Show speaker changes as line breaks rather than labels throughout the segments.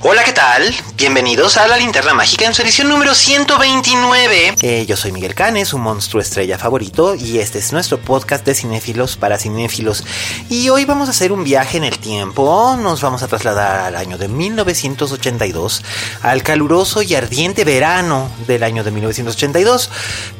Hola, ¿qué tal? Bienvenidos a La Linterna Mágica en su edición número 129. Eh, yo soy Miguel Canes, su monstruo estrella favorito, y este es nuestro podcast de cinéfilos para cinéfilos. Y hoy vamos a hacer un viaje en el tiempo. Nos vamos a trasladar al año de 1982, al caluroso y ardiente verano del año de 1982.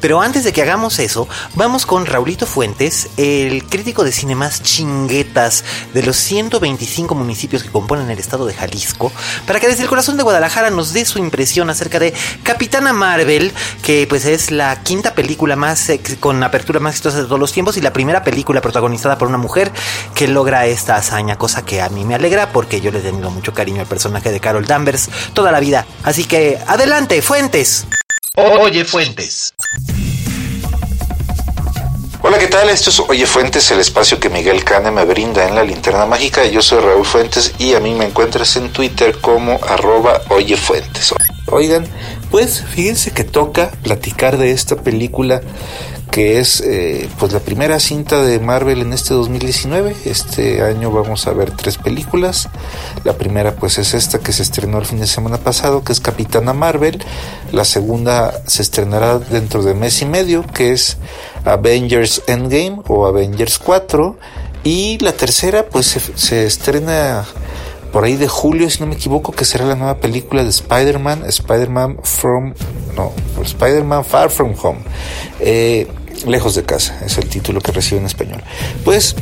Pero antes de que hagamos eso, vamos con Raulito Fuentes, el crítico de cine más chinguetas de los 125 municipios que componen el estado de Jalisco, para que desde el corazón de Guadalajara nos dé su impresión acerca de Capitana Marvel, que pues es la quinta película más con apertura más exitosa de todos los tiempos y la primera película protagonizada por una mujer que logra esta hazaña, cosa que a mí me alegra porque yo le he tenido mucho cariño al personaje de Carol Danvers toda la vida. Así que adelante, Fuentes.
Oye, Fuentes. Hola, ¿qué tal? Esto es Oye Fuentes, el espacio que Miguel Cane me brinda en la linterna mágica. Yo soy Raúl Fuentes y a mí me encuentras en Twitter como arroba Oye Fuentes. Oigan, pues fíjense que toca platicar de esta película que es eh, pues la primera cinta de Marvel en este 2019. Este año vamos a ver tres películas. La primera pues es esta que se estrenó el fin de semana pasado, que es Capitana Marvel. La segunda se estrenará dentro de mes y medio, que es Avengers Endgame o Avengers 4. Y la tercera pues se, se estrena por ahí de julio, si no me equivoco, que será la nueva película de Spider-Man, Spider-Man From, no, Spider-Man Far From Home, eh, lejos de casa, es el título que recibe en español. Pues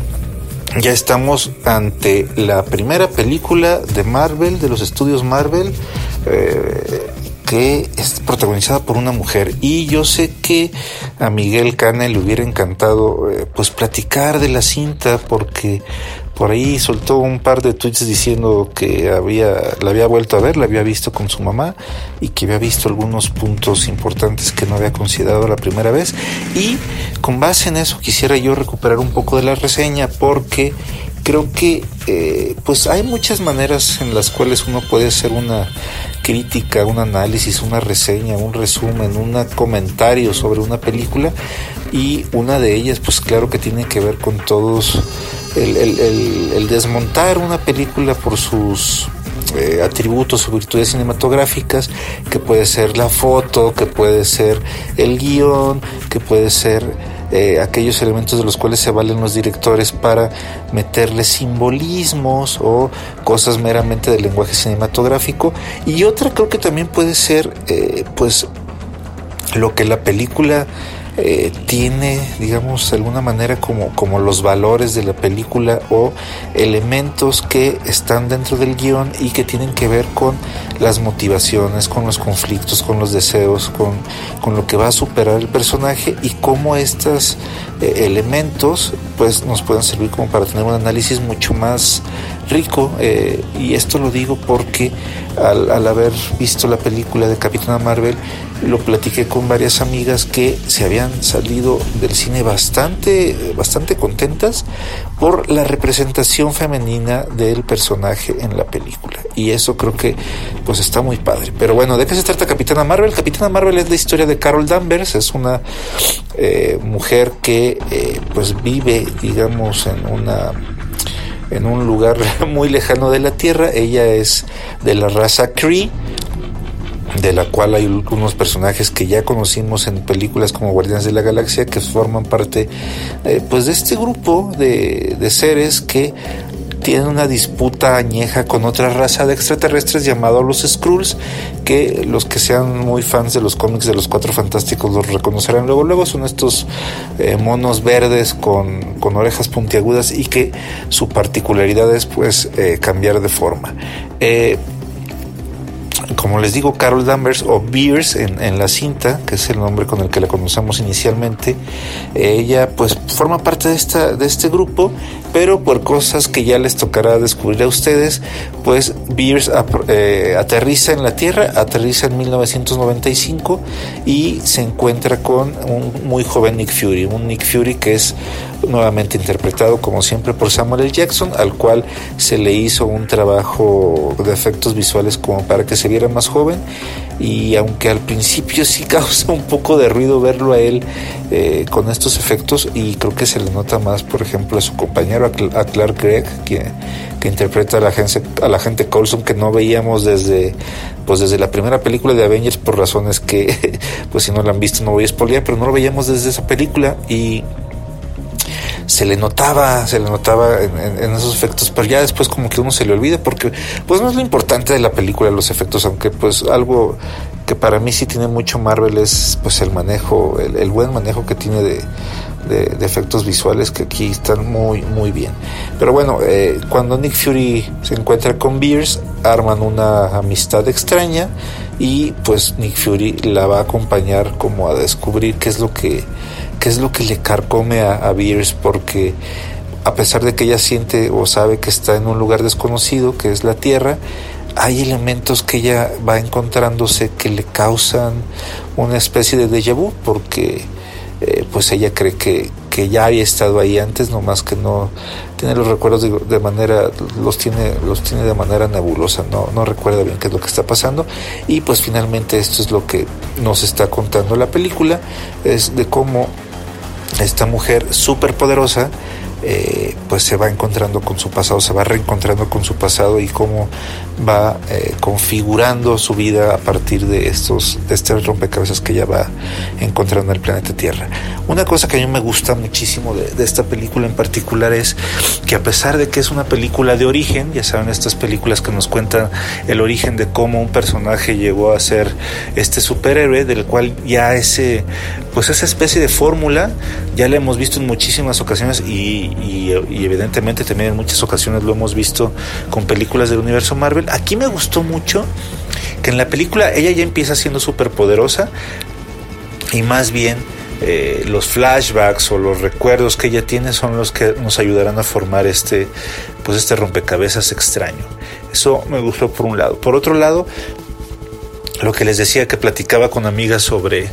ya estamos ante la primera película de Marvel, de los estudios Marvel, eh, que es protagonizada por una mujer y yo sé que a Miguel Cana le hubiera encantado eh, pues platicar de la cinta porque por ahí soltó un par de tweets diciendo que había la había vuelto a ver, la había visto con su mamá y que había visto algunos puntos importantes que no había considerado la primera vez. Y con base en eso quisiera yo recuperar un poco de la reseña porque creo que eh, pues hay muchas maneras en las cuales uno puede hacer una crítica, un análisis, una reseña, un resumen, un comentario sobre una película. Y una de ellas pues claro que tiene que ver con todos el, desmontar una película por sus eh, atributos o virtudes cinematográficas, que puede ser la foto, que puede ser el guion, que puede ser eh, aquellos elementos de los cuales se valen los directores para meterle simbolismos o cosas meramente del lenguaje cinematográfico. Y otra creo que también puede ser, eh, pues, lo que la película eh, tiene, digamos, de alguna manera como, como los valores de la película o elementos que están dentro del guion y que tienen que ver con las motivaciones, con los conflictos, con los deseos, con, con lo que va a superar el personaje y cómo estos eh, elementos pues nos pueden servir como para tener un análisis mucho más rico eh, y esto lo digo porque al, al, haber visto la película de Capitana Marvel lo platiqué con varias amigas que se habían salido del cine bastante bastante contentas por la representación femenina del personaje en la película. Y eso creo que pues está muy padre. Pero bueno de qué se trata Capitana Marvel Capitana Marvel es la historia de Carol Danvers. Es una eh, mujer que eh, pues vive digamos en una en un lugar muy lejano de la Tierra. Ella es de la raza Kree, de la cual hay algunos personajes que ya conocimos en películas como Guardianes de la Galaxia, que forman parte eh, pues de este grupo de, de seres que tienen una disputa añeja con otra raza de extraterrestres llamados los Skrulls, que los que sean muy fans de los cómics de los Cuatro Fantásticos los reconocerán luego. Luego son estos eh, monos verdes con, con, orejas puntiagudas y que su particularidad es pues eh, cambiar de forma. Como les digo, Carol Danvers o Beers en, la cinta, que es el nombre con el que la conocemos inicialmente, ella pues forma parte de, esta, de este grupo, pero por cosas que ya les tocará descubrir a ustedes, pues Beers eh, aterriza en la Tierra, aterriza en 1995 y se encuentra con un muy joven Nick Fury, un Nick Fury que es nuevamente interpretado como siempre por Samuel L. Jackson, al cual se le hizo un trabajo de efectos visuales como para que se viera más joven y aunque al principio sí causa un poco de ruido verlo a él eh, con estos efectos y creo que se le nota más por ejemplo a su compañero a Clark Gregg que, que interpreta a la, gente, a la gente Coulson que no veíamos desde pues desde la primera película de Avengers por razones que pues si no la han visto no voy a spoilear pero no lo veíamos desde esa película y se le notaba, se le notaba en, esos efectos, pero ya después como que uno se le olvida porque pues no es lo importante de la película los efectos, aunque pues algo que para mí sí tiene mucho Marvel es pues el manejo, el, buen manejo que tiene de, de, efectos visuales que aquí están muy muy bien. Pero bueno, eh, cuando Nick Fury se encuentra con Beers, arman una amistad extraña y pues Nick Fury la va a acompañar como a descubrir qué es lo que qué es lo que le carcome a, a Beers porque a pesar de que ella siente o sabe que está en un lugar desconocido, que es la Tierra, hay elementos que ella va encontrándose que le causan una especie de déjà vu, porque eh, pues ella cree que, que, ya había estado ahí antes, nomás que no tiene los recuerdos de, manera, los tiene, los tiene de manera nebulosa, no, no recuerda bien qué es lo que está pasando. Y pues finalmente esto es lo que nos está contando la película, es de cómo esta mujer súper poderosa eh, pues se va encontrando con su pasado, se va reencontrando con su pasado y cómo va eh, configurando su vida a partir de estos, de este rompecabezas que ella va encontrando en el planeta Tierra. Una cosa que a mí me gusta muchísimo de, esta película en particular es que a pesar de que es una película de origen, ya saben estas películas que nos cuentan el origen de cómo un personaje llegó a ser este superhéroe, del cual ya ese, pues esa especie de fórmula ya la hemos visto en muchísimas ocasiones y, y evidentemente también en muchas ocasiones lo hemos visto con películas del universo Marvel. Aquí me gustó mucho que en la película ella ya empieza siendo súper poderosa y más bien eh, los flashbacks o los recuerdos que ella tiene son los que nos ayudarán a formar este pues este rompecabezas extraño. Eso me gustó por un lado. Por otro lado lo que les decía que platicaba con amigas sobre,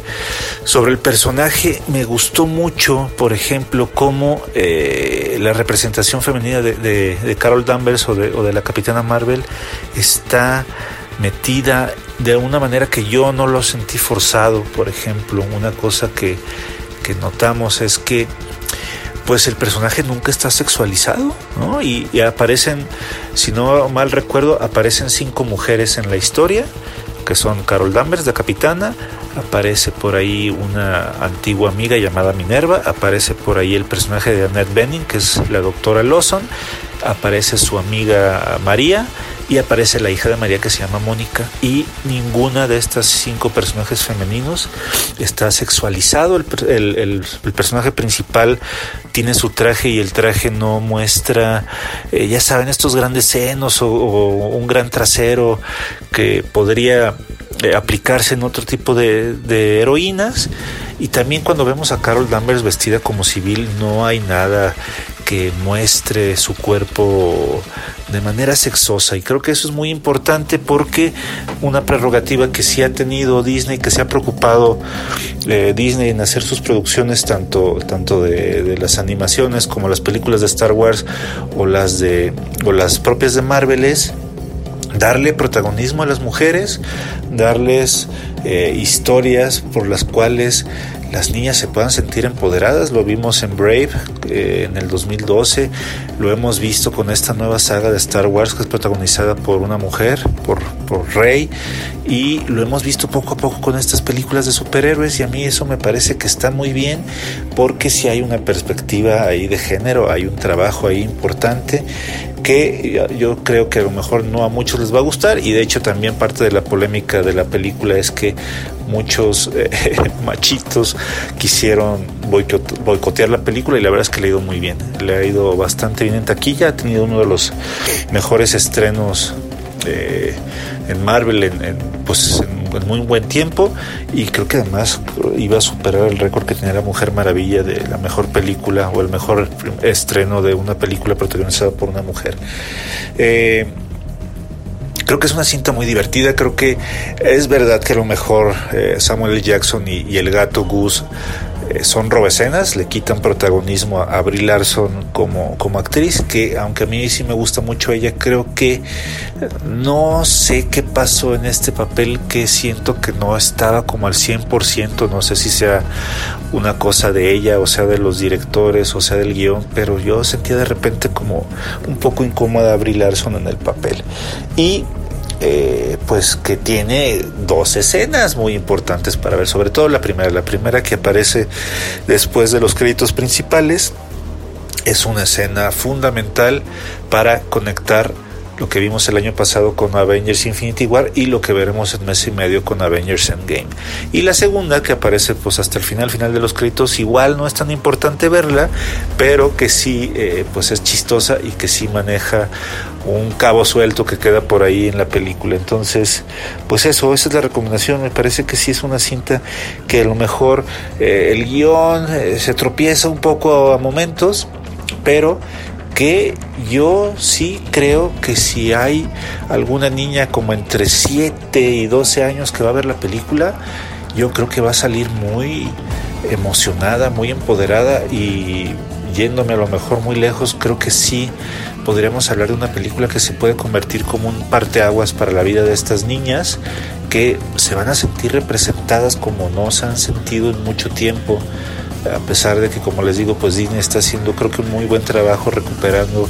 sobre el personaje, me gustó mucho, por ejemplo, cómo eh, la representación femenina de, Carol Danvers o de, la Capitana Marvel está metida de una manera que yo no lo sentí forzado, por ejemplo, una cosa que, que notamos es que pues el personaje nunca está sexualizado, ¿no? Y, y, aparecen, si no mal recuerdo, aparecen cinco mujeres en la historia que son Carol Danvers, la capitana, aparece por ahí una antigua amiga llamada Minerva, aparece por ahí el personaje de Annette Benning, que es la doctora Lawson, aparece su amiga María y aparece la hija de María que se llama Mónica y ninguna de estas cinco personajes femeninos está sexualizado. El, personaje principal tiene su traje y el traje no muestra eh, ya saben estos grandes senos o, un gran trasero que podría eh, aplicarse en otro tipo de, de heroínas y también cuando vemos a Carol Danvers vestida como civil no hay nada que muestre su cuerpo de manera sexosa. Y creo que eso es muy importante porque una prerrogativa que sí ha tenido Disney, que se ha preocupado eh, Disney en hacer sus producciones tanto, tanto de, las animaciones como las películas de Star Wars o las de o las propias de Marvel es darle protagonismo a las mujeres, darles eh, historias por las cuales las niñas se puedan sentir empoderadas. Lo vimos en Brave eh, en el 2012, lo hemos visto con esta nueva saga de Star Wars que es protagonizada por una mujer, por, por Rey, y lo hemos visto poco a poco con estas películas de superhéroes y a mí eso me parece que está muy bien porque si hay una perspectiva ahí de género, hay un trabajo ahí importante que yo creo que a lo mejor no a muchos les va a gustar y de hecho también parte de la polémica de la película es que muchos eh, machitos quisieron boicotear la película y la verdad es que le ha ido muy bien, le ha ido bastante bien en taquilla, ha tenido uno de los mejores estrenos eh, en Marvel en, pues en, muy buen tiempo y creo que además iba a superar el récord que tenía la Mujer Maravilla de la mejor película o el mejor estreno de una película protagonizada por una mujer. Eh, creo que es una cinta muy divertida. Creo que es verdad que a lo mejor eh, Samuel L. Jackson y, y, el gato Goose son robescenas, le quitan protagonismo a, Brie Larson como, como actriz, que aunque a mí sí me gusta mucho ella, creo que no sé qué pasó en este papel que siento que no estaba como al 100%, no sé si sea una cosa de ella, o sea de los directores, o sea del guion, pero yo sentía de repente como un poco incómoda a Brie Larson en el papel. Y eh, pues que tiene dos escenas muy importantes para ver, sobre todo la primera, la primera que aparece después de los créditos principales, es una escena fundamental para conectar lo que vimos el año pasado con Avengers Infinity War y lo que veremos en mes y medio con Avengers Endgame. Y la segunda que aparece pues hasta el final, final de los créditos, igual no es tan importante verla, pero que sí eh, pues es chistosa y que sí maneja un cabo suelto que queda por ahí en la película. Entonces, pues eso, esa es la recomendación. Me parece que sí es una cinta que a lo mejor eh, el guion eh, se tropieza un poco a momentos, pero que yo sí creo que si hay alguna niña como entre 7 y 12 años que va a ver la película, yo creo que va a salir muy emocionada, muy empoderada y yéndome a lo mejor muy lejos, creo que sí podríamos hablar de una película que se puede convertir como un parteaguas para la vida de estas niñas que se van a sentir representadas como no se han sentido en mucho tiempo. A pesar de que como les digo pues Disney está haciendo creo que un muy buen trabajo recuperando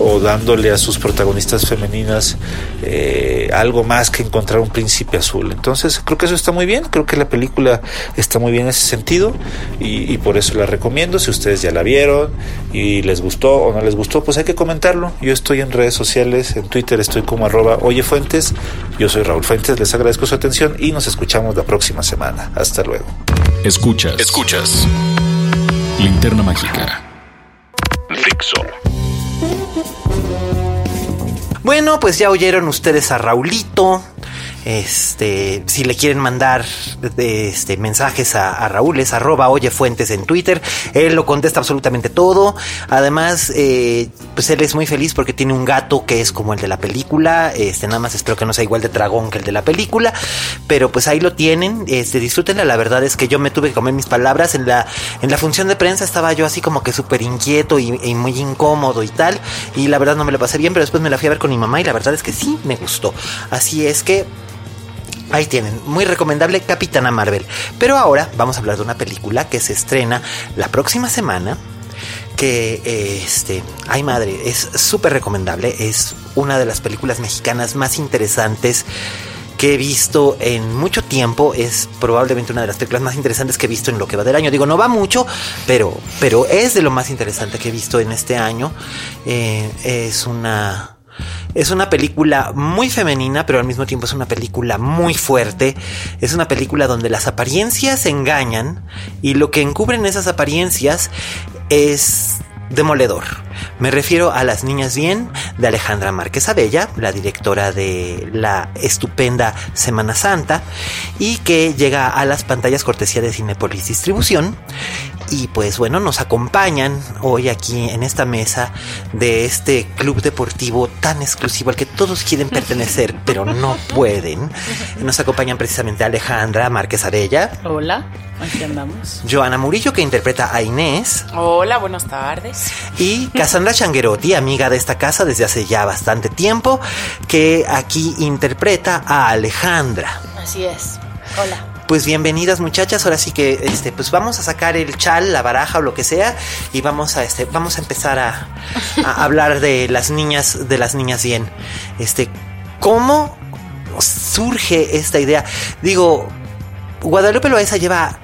o dándole a sus protagonistas femeninas eh, algo más que encontrar un príncipe azul entonces creo que eso está muy bien creo que la película está muy bien en ese sentido y, por eso la recomiendo si ustedes ya la vieron y les gustó o no les gustó pues hay que comentarlo yo estoy en redes sociales en Twitter estoy como arroba oyefuentes yo soy Raúl Fuentes les agradezco su atención y nos escuchamos la próxima semana hasta luego
Escuchas. Escuchas. Linterna mágica. Fixo.
Bueno, pues ya oyeron ustedes a Raulito, este, si le quieren mandar este, mensajes a, Raúl, es arroba oyefuentes en Twitter. Él lo contesta absolutamente todo. Además, eh, pues él es muy feliz porque tiene un gato que es como el de la película. Este, nada más espero que no sea igual de dragón que el de la película. Pero pues ahí lo tienen. Este, disfrútenla. La verdad es que yo me tuve que comer mis palabras. En la, en la función de prensa estaba yo así como que súper inquieto y, y muy incómodo y tal. Y la verdad no me lo pasé bien, pero después me la fui a ver con mi mamá y la verdad es que sí me gustó. Así es que Ahí tienen, muy recomendable Capitana Marvel. Pero ahora vamos a hablar de una película que se estrena la próxima semana. Que este, ay madre, es súper recomendable. Es una de las películas mexicanas más interesantes que he visto en mucho tiempo. Es probablemente una de las películas más interesantes que he visto en lo que va del año. Digo, no va mucho, pero, pero es de lo más interesante que he visto en este año. Eh, es una es una película muy femenina, pero al mismo tiempo es una película muy fuerte. Es una película donde las apariencias engañan y lo que encubren esas apariencias es demoledor. Me refiero a Las Niñas Bien de Alejandra Márquez Abella, la directora de la estupenda Semana Santa, y que llega a las pantallas cortesía de Cinepolis Distribución y pues bueno, nos acompañan hoy aquí en esta mesa de este club deportivo tan exclusivo al que todos quieren pertenecer, pero no pueden. Nos acompañan precisamente Alejandra Márquez Arella.
Hola, aquí andamos.
Joana Murillo, que interpreta a Inés.
Hola, buenas tardes.
Y Cassandra Changuerotti, amiga de esta casa desde hace ya bastante tiempo, que aquí interpreta a Alejandra.
Así es. Hola
pues bienvenidas muchachas. Ahora sí que este, pues vamos a sacar el chal, la baraja o lo que sea, y vamos a este, vamos a empezar a, hablar de las niñas, de las niñas bien. Este, ¿cómo surge esta idea? Digo, Guadalupe Loaiza lleva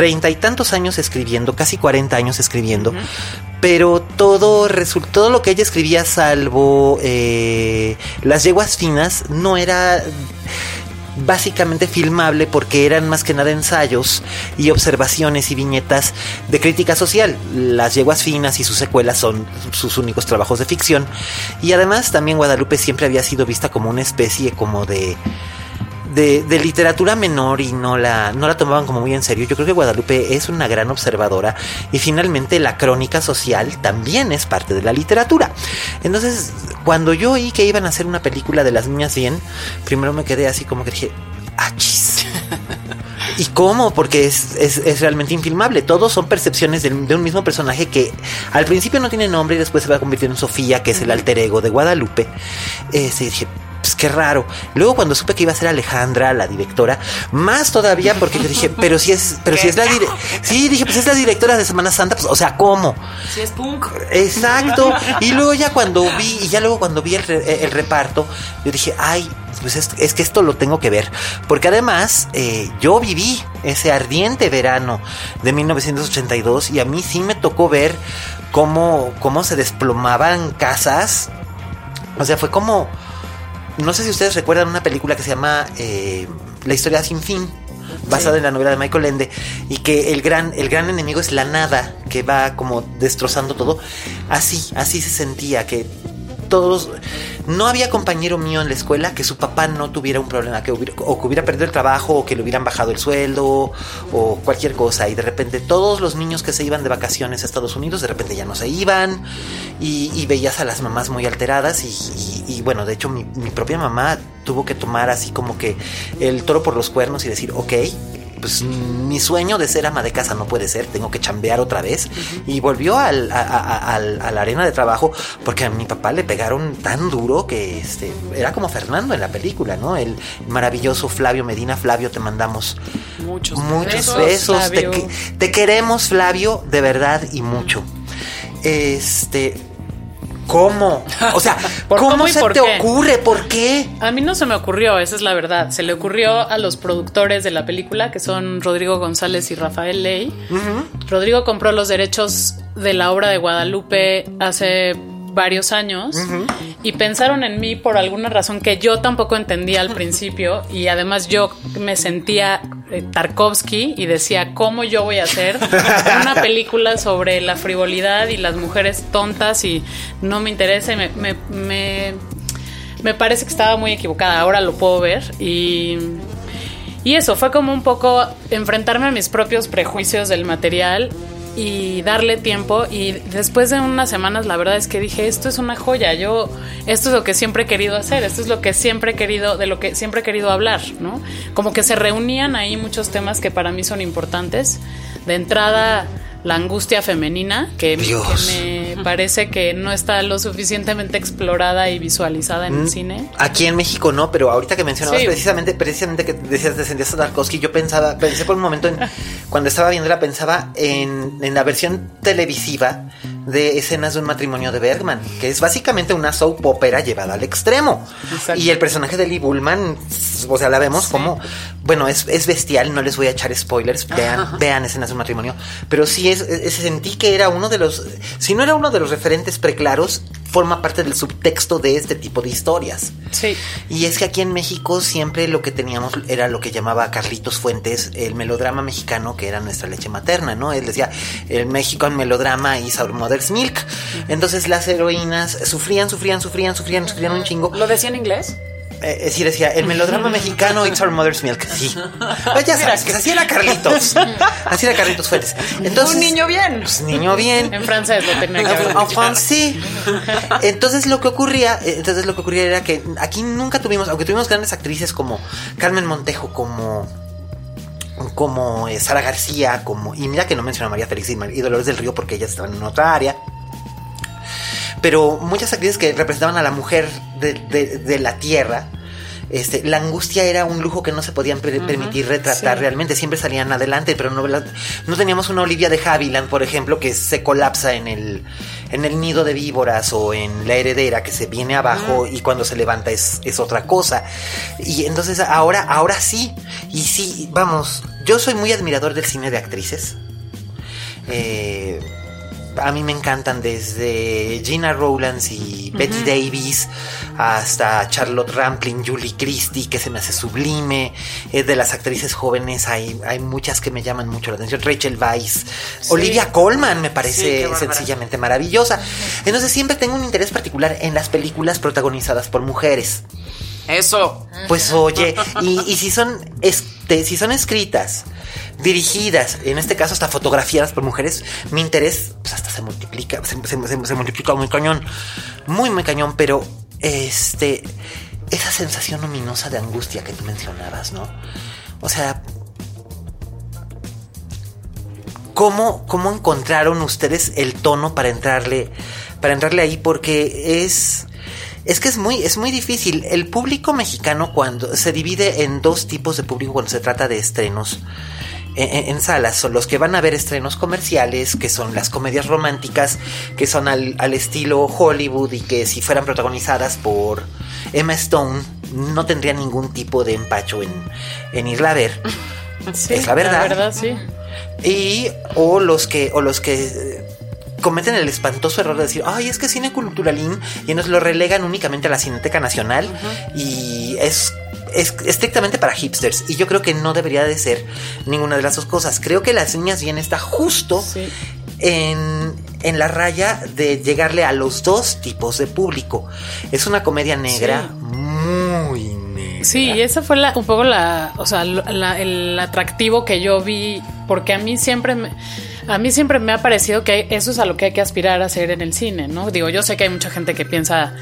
treinta y tantos años escribiendo, casi cuarenta años escribiendo, pero todo resultó, todo lo que ella escribía, salvo eh, las yeguas finas, no era básicamente filmable porque eran más que nada ensayos y observaciones y viñetas de crítica social. Las yeguas finas y sus secuelas son sus únicos trabajos de ficción. Y además también Guadalupe siempre había sido vista como una especie como de... De, de, literatura menor y no la, no la tomaban como muy en serio. Yo creo que Guadalupe es una gran observadora y finalmente la crónica social también es parte de la literatura. Entonces, cuando yo oí que iban a hacer una película de las niñas bien, primero me quedé así como que dije, ¡achis! ¿Y cómo? Porque es, es, es, realmente infilmable. Todos son percepciones de, de, un mismo personaje que al principio no tiene nombre y después se va a convertir en Sofía, que es el alter ego de Guadalupe. Eh, dije, pues qué raro. Luego cuando supe que iba a ser Alejandra, la directora, más todavía porque yo dije, pero si es, pero si es la dire sí, dije, pues es la directora de Semana Santa, pues, o sea, ¿cómo?
Si es punk.
Exacto. Y luego ya cuando vi, y ya luego cuando vi el, re el reparto, yo dije, ay, pues es, es, que esto lo tengo que ver. Porque además, eh, yo viví ese ardiente verano de 1982 y a mí sí me tocó ver cómo, cómo se desplomaban casas. O sea, fue como no sé si ustedes recuerdan una película que se llama eh, La historia sin fin, basada sí. en la novela de Michael Ende, y que el gran, el gran enemigo es la nada, que va como destrozando todo. Así, así se sentía, que todos... No había compañero mío en la escuela que su papá no tuviera un problema, que hubiera, o que hubiera perdido el trabajo, o que le hubieran bajado el sueldo, o cualquier cosa. Y de repente todos los niños que se iban de vacaciones a Estados Unidos, de repente ya no se iban, y, y veías a las mamás muy alteradas. Y, bueno, de hecho mi, mi, propia mamá tuvo que tomar así como que el toro por los cuernos y decir, ok, pues mi sueño de ser ama de casa no puede ser, tengo que chambear otra vez. Uh -huh. Y volvió al, a, a, a, a, la arena de trabajo porque a mi papá le pegaron tan duro que este, era como Fernando en la película, ¿no? El maravilloso Flavio Medina. Flavio, te mandamos
muchos,
muchos besos. besos. Te, te, queremos, Flavio, de verdad y mucho. Este, ¿Cómo? O sea, ¿cómo, ¿cómo se te qué? ocurre? ¿Por qué?
A mí no se me ocurrió, esa es la verdad. Se le ocurrió a los productores de la película, que son Rodrigo González y Rafael Ley. Uh -huh. Rodrigo compró los derechos de la obra de Guadalupe hace varios años y pensaron en mí por alguna razón que yo tampoco entendía al principio y además yo me sentía eh, Tarkovsky y decía cómo yo voy a hacer una película sobre la frivolidad y las mujeres tontas y no me interesa y me, me, me, me parece que estaba muy equivocada ahora lo puedo ver y y eso fue como un poco enfrentarme a mis propios prejuicios del material y darle tiempo. Y después de unas semanas la verdad es que dije esto es una joya. Yo esto es lo que siempre he querido hacer. Esto es lo que siempre he querido de lo que siempre he querido hablar no como que se reunían ahí muchos temas que para mí son importantes. De entrada la angustia femenina, que, que, me parece que no está lo suficientemente explorada y visualizada en mm, el cine.
Aquí en México no, pero ahorita que mencionabas sí. precisamente, precisamente que decías de sentías a Tarkovsky, yo pensaba, pensé por un momento en, cuando estaba viéndola, pensaba en, en la versión televisiva de escenas de un matrimonio de Bergman, que es básicamente una soap opera llevada al extremo. Exacto. Y el personaje de Lee Bullman, o sea, la vemos sí. como, bueno, es, es, bestial, no les voy a echar spoilers, vean, Ajá. vean escenas de un matrimonio, pero sí es, es, sentí que era uno de los, si no era uno de los referentes preclaros, forma parte del subtexto de este tipo de historias.
Sí.
Y es que aquí en México siempre lo que teníamos era lo que llamaba Carlitos Fuentes el melodrama mexicano, que era nuestra leche materna, ¿no? Él decía, el México en melodrama is our mother's milk. Entonces las heroínas sufrían, sufrían, sufrían, sufrían, sufrían un chingo.
¿Lo decía en inglés?
Eh, sí, decía, el melodrama mexicano, It's Our Mother's Milk. Sí. Pues ya sabes, que así era Carlitos. Así era Carlitos Fuentes.
Entonces, un niño bien.
Pues, niño bien.
En francés lo tenía que
Enfant, sí. Entonces lo que ocurría, eh, entonces lo que ocurría era que aquí nunca tuvimos, aunque tuvimos grandes actrices como Carmen Montejo, como como eh, Sara García, como y mira que no menciona a María Félix y Dolores del Río porque ellas estaban en otra área pero muchas actrices que representaban a la mujer de, de, de la tierra, este, la angustia era un lujo que no se podían per permitir retratar sí. realmente, siempre salían adelante, pero no, no teníamos una Olivia de Havilland, por ejemplo, que se colapsa en el, en el nido de víboras o en la heredera que se viene abajo y cuando se levanta es, es otra cosa. Y entonces ahora, ahora sí, y sí, vamos, yo soy muy admirador del cine de actrices. Eh, a mí me encantan desde Gina Rowlands y Betty Davis hasta Charlotte Rampling, Julie Christie, que se me hace sublime. Eh, de las actrices jóvenes hay, hay muchas que me llaman mucho la atención. Rachel Weisz, Olivia Colman me parece sencillamente maravillosa. Entonces siempre tengo un interés particular en las películas protagonizadas por mujeres.
Eso.
Pues oye, y, si son este, si son escritas dirigidas, en este caso hasta fotografiadas por mujeres, mi interés pues hasta se multiplica, se, se- multiplica muy cañón, muy muy cañón, pero este, esa sensación ominosa de angustia que tú mencionabas, ¿no? O sea, ¿cómo, cómo encontraron ustedes el tono para entrarle, para entrarle ahí? Porque es... Es que es muy, es muy difícil. El público mexicano cuando se divide en dos tipos de público cuando se trata de estrenos en, en- en salas. Son los que van a ver estrenos comerciales, que son las comedias románticas, que son al, al estilo Hollywood y que si fueran protagonizadas por Emma Stone no tendría ningún tipo de empacho en, en irla a ver.
Sí,
es la verdad.
La verdad, sí.
Y o los que o los que eh, cometen el espantoso error de decir, "Ay, es que cine culturalín" y nos lo relegan únicamente a la Cineteca Nacional y es es estrictamente para hipsters y yo creo que no debería de ser ninguna de las dos cosas. Creo que Las Niñas Bien está justo
Sí.
en, en la raya de llegarle a los dos tipos de público. Es una comedia negra muy.
Sí, y esa fue la, un poco la, o sea, la- el atractivo que yo vi, porque a mí siempre me, a mí siempre me ha parecido que eso es a lo que hay que aspirar a hacer en el cine, ¿no? Digo, yo sé que hay mucha gente que piensa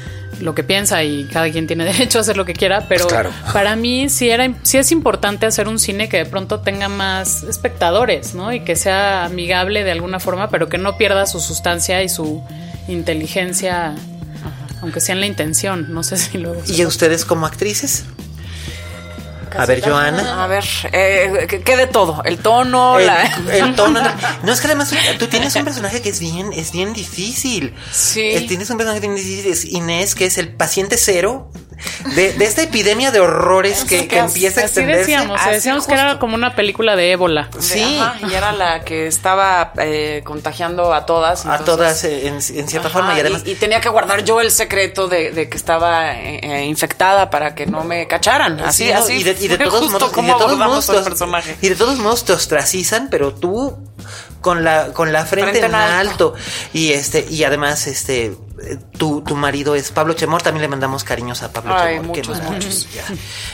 lo que piensa y cada quien tiene derecho a hacer lo que quiera, pero
Pues claro.
para mí sí era, sí es importante hacer un cine que de pronto tenga más espectadores, ¿no? Y que sea amigable de alguna forma, pero que no pierda su sustancia y su inteligencia, aunque sea en la intención, no sé si lo
¿Y ustedes como actrices? A ver, Joana.
A ver, eh, ¿qué, qué de todo? El tono,
El,
la...
el tono. No, es que además tú tienes un personaje que es bien, es bien difícil.
Sí.
Eh, Tienes un personaje bien difícil, es Inés, que es el paciente cero de, de esta epidemia de horrores que, que empieza a
Así
extenderse.
decíamos,
Así
decíamos que era como una película de ébola.
Sí.
Ajá, y era la que estaba eh, contagiando a todas.
A todas eh, en, en cierta
Ajá,
forma y además
y, tenía que guardar yo el secreto de, de que estaba eh, infectada para que no me cacharan. Así,
Sí,
así.
y de, y de todos modos, y de todos modos
al personaje.
y de todos modos te ostracizan, pero tú con la con la frente, en alto. y este y además este tu, tu marido es Pablo Chemor, también le mandamos cariños a Pablo
Ay,
Chemor. qué
muchos.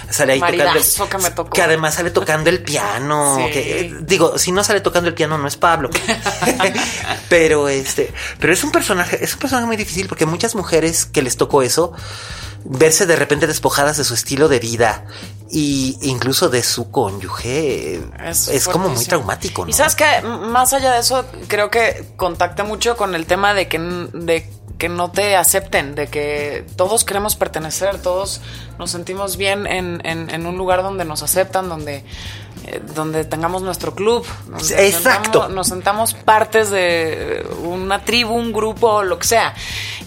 Sale ahí tocando el,
que me tocó.
que además sale tocando el piano,
Sí.
que, digo, si no sale tocando el piano no es Pablo. pero este, pero es un personaje, es un personaje muy difícil porque muchas mujeres que les tocó eso verse de repente despojadas de su estilo de vida y incluso de su cónyuge es, como muy traumático, ¿no?
Y sabes que más allá de eso, creo que contacta mucho con el tema de que, de que no te acepten, de que todos queremos pertenecer, todos nos sentimos bien en, en- en un lugar donde nos aceptan, donde, donde tengamos nuestro club. Nos
Exacto.
sentamos- nos sentamos partes de una tribu, un grupo, lo que sea.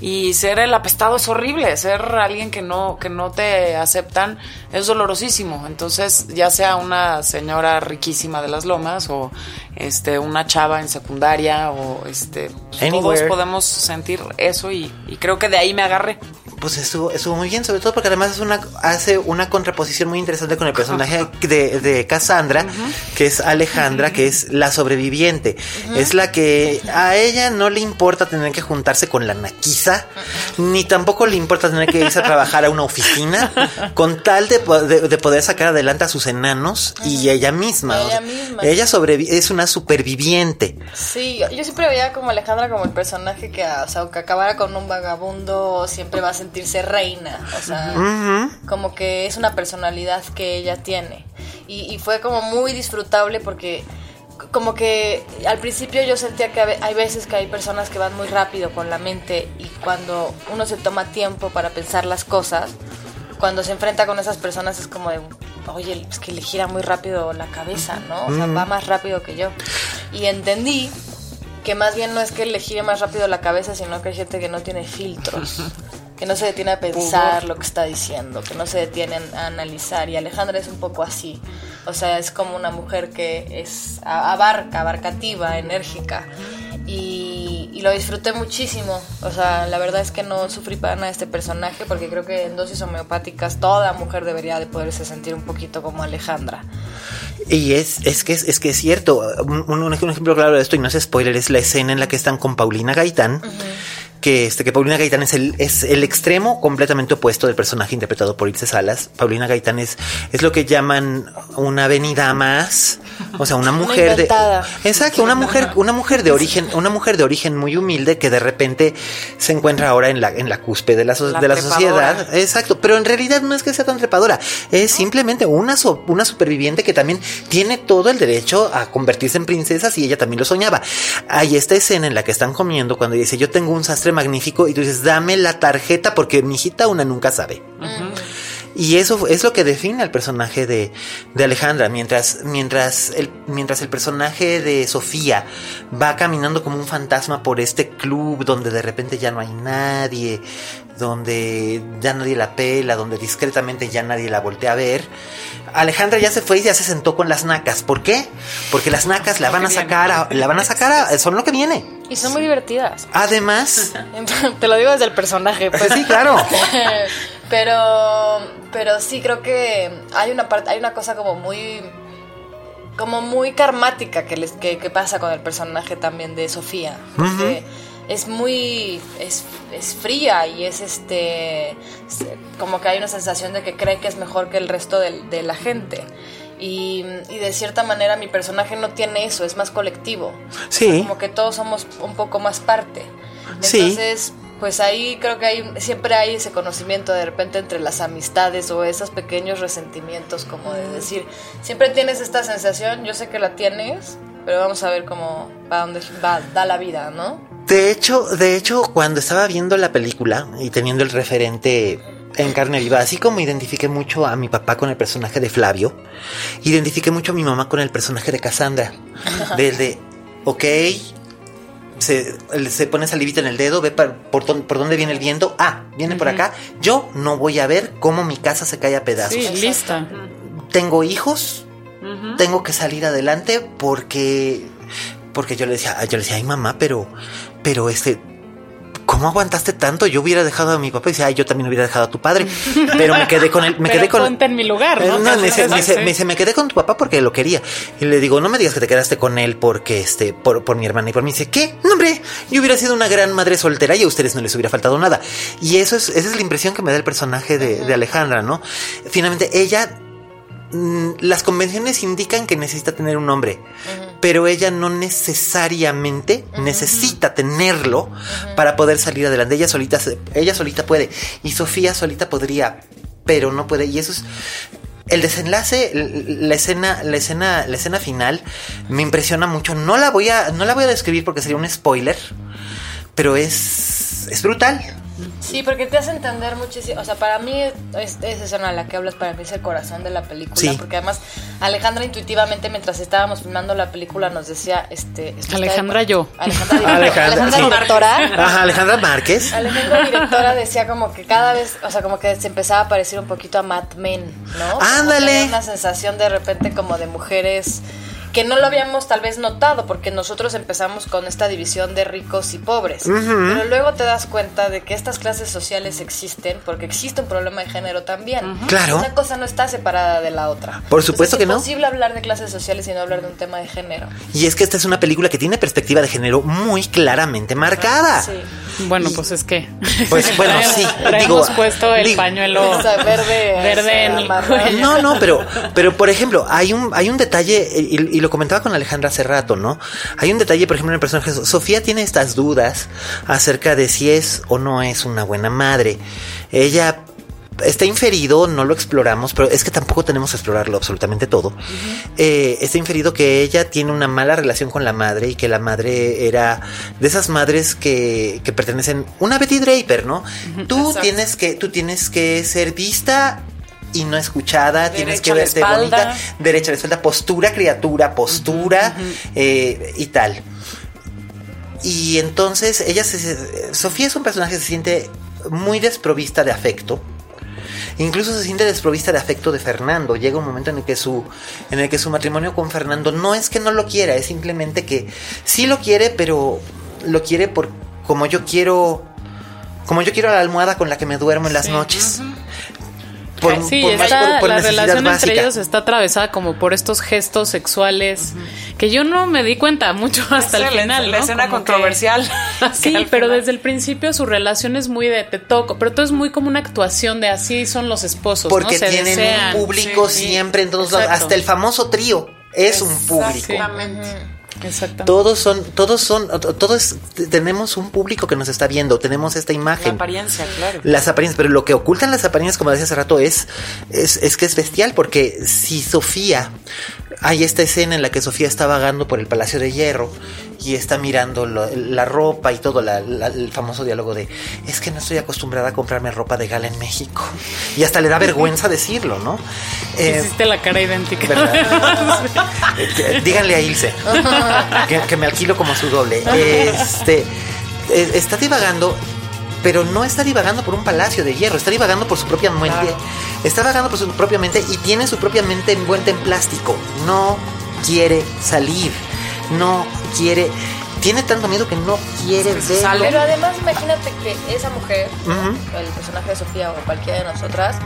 Y ser el apestado es horrible, ser alguien que no, que no te aceptan es dolorosísimo. Entonces, ya sea una señora riquísima de las lomas o este una chava en secundaria o este pues, todos podemos sentir eso y, y creo que de ahí me agarré.
Pues estuvo, estuvo muy bien, sobre todo porque además es una, hace una contraposición muy interesante con el personaje de, de Cassandra, que es Alejandra, que es la sobreviviente. Es la que a ella no le importa tener que juntarse con la naquiza, ni tampoco le importa tener que irse a trabajar a una oficina, con tal de, de- de poder sacar adelante a sus enanos y ella misma.
Ella misma.
ella es una superviviente.
Sí, yo, siempre veía como Alejandra como el personaje que, o sea, aunque acabara con un vagabundo, siempre va a sentirse reina. O sea, como que es una personalidad que ella tiene. Y, y fue como muy disfrutable porque como que al principio yo sentía que hay veces que hay personas que van muy rápido con la mente y cuando uno se toma tiempo para pensar las cosas, cuando se enfrenta con esas personas es como de, oye, es que le gira muy rápido la cabeza, ¿no? O sea, va más rápido que yo. Y entendí que más bien no es que le gire más rápido la cabeza, sino que hay gente que no tiene filtros, que no se detiene a pensar lo que está diciendo, que no se detiene a analizar. Y Alejandra es un poco así. O sea, es como una mujer que es abarca, abarcativa, enérgica. Y, y, lo disfruté muchísimo. O sea, la verdad es que no sufrí para nada este personaje porque creo que en dosis homeopáticas toda mujer debería de poderse sentir un poquito como Alejandra.
Y es, es, que, es, que es cierto. Un, un, ejemplo claro de esto, y no es spoiler, es la escena en la que están con Paulina Gaitán que, este, que Paulina Gaitán es el, es el extremo completamente opuesto del personaje interpretado por Ilse Salas. Paulina Gaitán es, es lo que llaman una avenida más, o sea, una mujer de... Exacto, una mujer, una mujer de origen, una mujer de origen muy humilde que de repente se encuentra ahora en la, en la cúspide de la, de la sociedad. Exacto, pero en realidad no es que sea tan trepadora, es simplemente una, una superviviente que también tiene todo el derecho a convertirse en princesa si ella también lo soñaba. Hay esta escena en la que están comiendo cuando dice, yo tengo un sastre magnífico y tú dices, dame la tarjeta porque mi hijita una nunca sabe. Y eso es lo que define al personaje de, de, Alejandra. Mientras, mientras, el, mientras el personaje de Sofía va caminando como un fantasma por este club donde de repente ya no hay nadie, donde ya nadie la pela, donde discretamente ya nadie la voltea a ver. Alejandra ya se fue y ya se sentó con las nacas. ¿Por qué? Porque las nacas la van a sacar, la van a sacar, son lo que viene.
Y son muy divertidas.
Además,
te lo digo desde el personaje. Pues.
Sí, claro.
pero, pero sí creo que hay una parte, hay una cosa como muy como muy karmática que, les, que, pasa con el personaje también de Sofía. Porque es muy. Es, es, fría y es este. Como que hay una sensación de que cree que es mejor que el resto de, de la gente. Y, y, de cierta manera mi personaje no tiene eso, es más colectivo.
Sí.
como que todos somos un poco más parte. Entonces, pues ahí creo que hay, siempre hay ese conocimiento de repente entre las amistades o esos pequeños resentimientos, como de decir, siempre tienes esta sensación, yo sé que la tienes, pero vamos a ver cómo, para dónde va, da la vida, ¿no?
De hecho, de hecho, cuando estaba viendo la película y teniendo el referente en carne viva, así como identifiqué mucho a mi papá con el personaje de Flavio, identifiqué mucho a mi mamá con el personaje de Cassandra. Del de, ok, se, se, pone salivita en el dedo, ve por, por, dónde viene el viento. Ah, viene por acá. Yo no voy a ver cómo mi casa se cae a pedazos.
Sí, lista.
Tengo hijos, tengo que salir adelante porque porque yo le decía, yo le decía, ay mamá, pero pero este, ¿cómo aguantaste tanto? Yo hubiera dejado a mi papá y decía, ay, yo también hubiera dejado a tu padre. Pero me quedé con él, me quedé con.
Ponte en mi lugar, ¿no?
no me, dice, me, dice, me, quedé con tu papá porque lo quería. Y le digo, no me digas que te quedaste con él porque este, por, por mi hermana y por mí. Dice, ¿qué? No, hombre, yo hubiera sido una gran madre soltera y a ustedes no les hubiera faltado nada. Y eso es, esa es la impresión que me da el personaje de, de Alejandra, ¿no? Finalmente, ella Mm, las convenciones indican que necesita tener un nombre, pero ella no necesariamente necesita tenerlo para poder salir adelante. Ella solita, ella solita puede y Sofía solita podría, pero no puede. Y eso es el desenlace, la escena, la escena, la escena final me impresiona mucho. No la voy a, no la voy a describir porque sería un spoiler, pero es, es brutal.
Sí, porque te hace entender muchísimo. O sea, para mí es, esa escena la que hablas, para mí es el corazón de la película. Porque además, Alejandra intuitivamente, mientras estábamos filmando la película, nos decía: este,
Alejandra, yo.
Alejandra, Alejandra, directora.
Ajá, Alejandra Márquez.
Alejandra directora decía como que cada vez, o sea, como que se empezaba a parecer un poquito a Mad Men, ¿no?
Ándale.
Una sensación de repente como de mujeres que no lo habíamos tal vez notado porque nosotros empezamos con esta división de ricos y pobres. Pero luego te das cuenta de que estas clases sociales existen porque existe un problema de género también.
Claro.
Una cosa no está separada de la otra.
Por supuesto que no.
Es imposible hablar de clases sociales y no hablar de un tema de género.
Y es que esta es una película que tiene perspectiva de género muy claramente marcada.
Sí. Bueno, pues es que.
Pues bueno, sí.
Traemos puesto el pañuelo
verde,
verde en el
No, no, pero, pero por ejemplo, hay un, hay un detalle, y, y, lo comentaba con Alejandra hace rato, ¿no? Hay un detalle, por ejemplo, en el personaje. Sofía tiene estas dudas acerca de si es o no es una buena madre. Ella está inferido, no lo exploramos, pero es que tampoco tenemos que explorarlo absolutamente todo. Eh, está inferido que ella tiene una mala relación con la madre y que la madre era de esas madres que, que pertenecen una Betty Draper, ¿no? Tú tienes que tú tienes que ser vista y no escuchada, tienes que verte bonita, derecha a la espalda, postura, criatura, postura eh, y tal. Y entonces ella se, Sofía es un personaje que se siente muy desprovista de afecto Incluso se siente desprovista de afecto de Fernando. Llega un momento en el que su en el que su matrimonio con Fernando no es que no lo quiera, es simplemente que sí lo quiere, pero lo quiere por como yo quiero como yo quiero la almohada con la que me duermo en las noches.
Por, sí, por está, la relación entre ellos está atravesada como por estos gestos sexuales que yo no me di cuenta mucho hasta el final.
La,
¿no?
escena controversial.
sí, pero desde el principio su relación es muy de te toco, pero todo es muy como una actuación de así son los esposos.
Porque
¿no?
tienen un público siempre en todos lados. Hasta el famoso trío es un público.
Exactamente.
Exactamente.
Todos son, todos son, todos tenemos un público que nos está viendo, tenemos esta imagen.
La apariencia, claro.
Las apariencias, pero lo que ocultan las apariencias, como decía hace rato, es, es, es que es bestial, porque si Sofía, hay esta escena en la que Sofía está vagando por el Palacio de Hierro y está mirando lo, la ropa y todo, la, la, el famoso diálogo de, es que no estoy acostumbrada a comprarme ropa de gala en México. Y hasta le da vergüenza decirlo, ¿no?
Eh, Hiciste la cara idéntica.
Eh, díganle a Ilse que, que, me alquilo como su doble. Este eh, está divagando, pero no está divagando por un palacio de hierro, está divagando por su propia mente. Claro. Está divagando por su propia mente y tiene su propia mente envuelta en plástico. No quiere salir. No quiere tiene tanto miedo que no quiere ver.
Pero además imagínate que esa mujer, uh -huh. el personaje de Sofía o cualquiera de nosotras,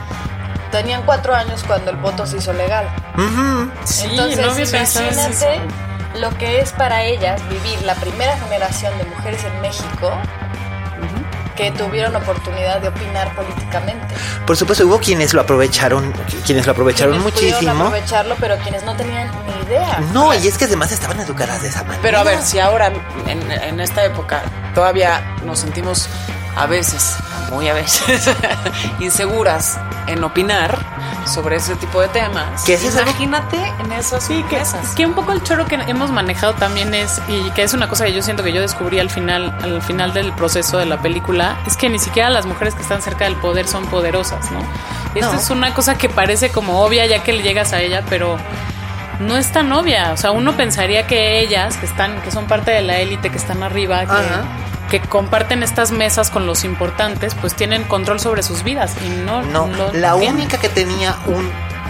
tenían cuatro años cuando el voto se hizo legal.
Uh -huh.
Sí,
Entonces,
no
imagínate lo que es para ellas vivir la primera generación de mujeres en México que tuvieron oportunidad de opinar políticamente.
Por supuesto, hubo quienes lo aprovecharon, quienes lo aprovecharon
Quienes
muchísimo.
aprovecharlo, pero quienes no tenían ni idea.
No, y es que además estaban educadas de esa manera.
Pero a ver, si ahora, en, en esta época, todavía nos sentimos a veces, muy a veces, inseguras en opinar sobre ese tipo de temas.
¿Qué es eso?
Imagínate en esas
Sí, que, que un poco el choro que hemos manejado también es, y que es una cosa que yo siento que yo descubrí al final, al final del proceso de la película, es que ni siquiera las mujeres que están cerca del poder son poderosas, ¿no? Esto
No.
es una cosa que parece como obvia ya que le llegas a ella, pero no es tan obvia. O sea, uno pensaría que ellas, que están, que son parte de la élite, que están arriba, que,
Ajá.
Que comparten estas mesas con los importantes, pues tienen control sobre sus vidas. Y no,
No,
lo
la
tienen.
única que tenía un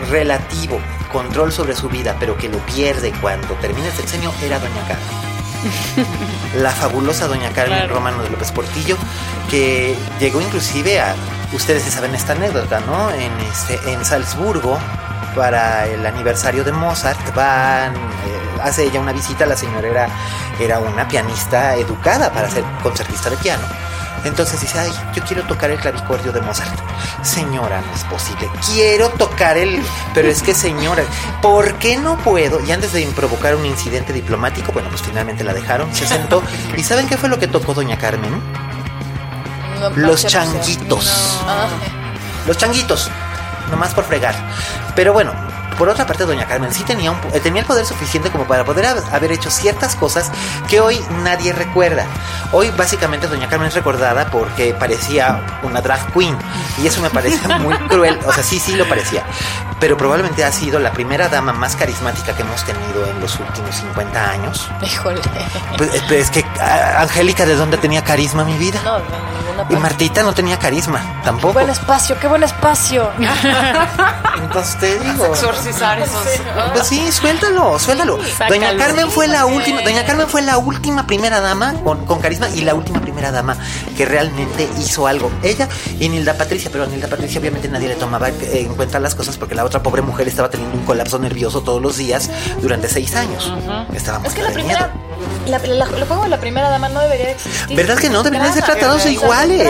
relativo control sobre su vida, pero que lo pierde cuando termina el sexenio, era Doña Carmen. la fabulosa Doña Carmen
Claro.
Romano de López Portillo, que llegó inclusive a, ustedes se saben esta anécdota, ¿no? En, este, en Salzburgo, para el aniversario de Mozart, van, eh, hace ella una visita, la señora era, era una pianista educada para ser concertista de piano. Entonces dice, ay, yo quiero tocar el clavicordio de Mozart. Señora, no es posible. Quiero tocar el... Pero es que, señora, ¿por qué no puedo? Y antes de provocar un incidente diplomático, bueno, pues finalmente la dejaron, se sentó. ¿Y saben qué fue lo que tocó doña Carmen?
No,
Los
no sé,
changuitos.
Ah,
Los changuitos. Nomás por fregar. Pero bueno, por otra parte, doña Carmen sí tenía, un, eh, tenía el poder suficiente como para poder ha- haber hecho ciertas cosas que hoy nadie recuerda. Hoy básicamente doña Carmen es recordada porque parecía una drag queen. Y eso me parece muy cruel. O sea, sí, sí lo parecía. Pero probablemente ha sido la primera dama más carismática que hemos tenido en los últimos 50 años.
Híjole.
Pues, eh, es que, Angélica, ¿de dónde tenía carisma mi vida?
No, de ninguna
Y
parte.
Martita no tenía carisma, tampoco.
Buen espacio, qué buen espacio.
Entonces te digo.
Exorcizar esos.
Pues sí, suéltalo, suéltalo.
Sácalo.
Doña Carmen fue la
Sí,
última, Doña Carmen fue la última primera dama con, con carisma y la última primera dama que realmente hizo algo. Ella y Nilda Patricia, pero a Nilda Patricia obviamente nadie le tomaba en cuenta las cosas porque la otra pobre mujer estaba teniendo un colapso nervioso todos los días durante seis años. Estaba
Es que la primera. La, la- el juego de la primera dama no debería de existir.
¿Verdad que no? Deberían de ser tratados iguales.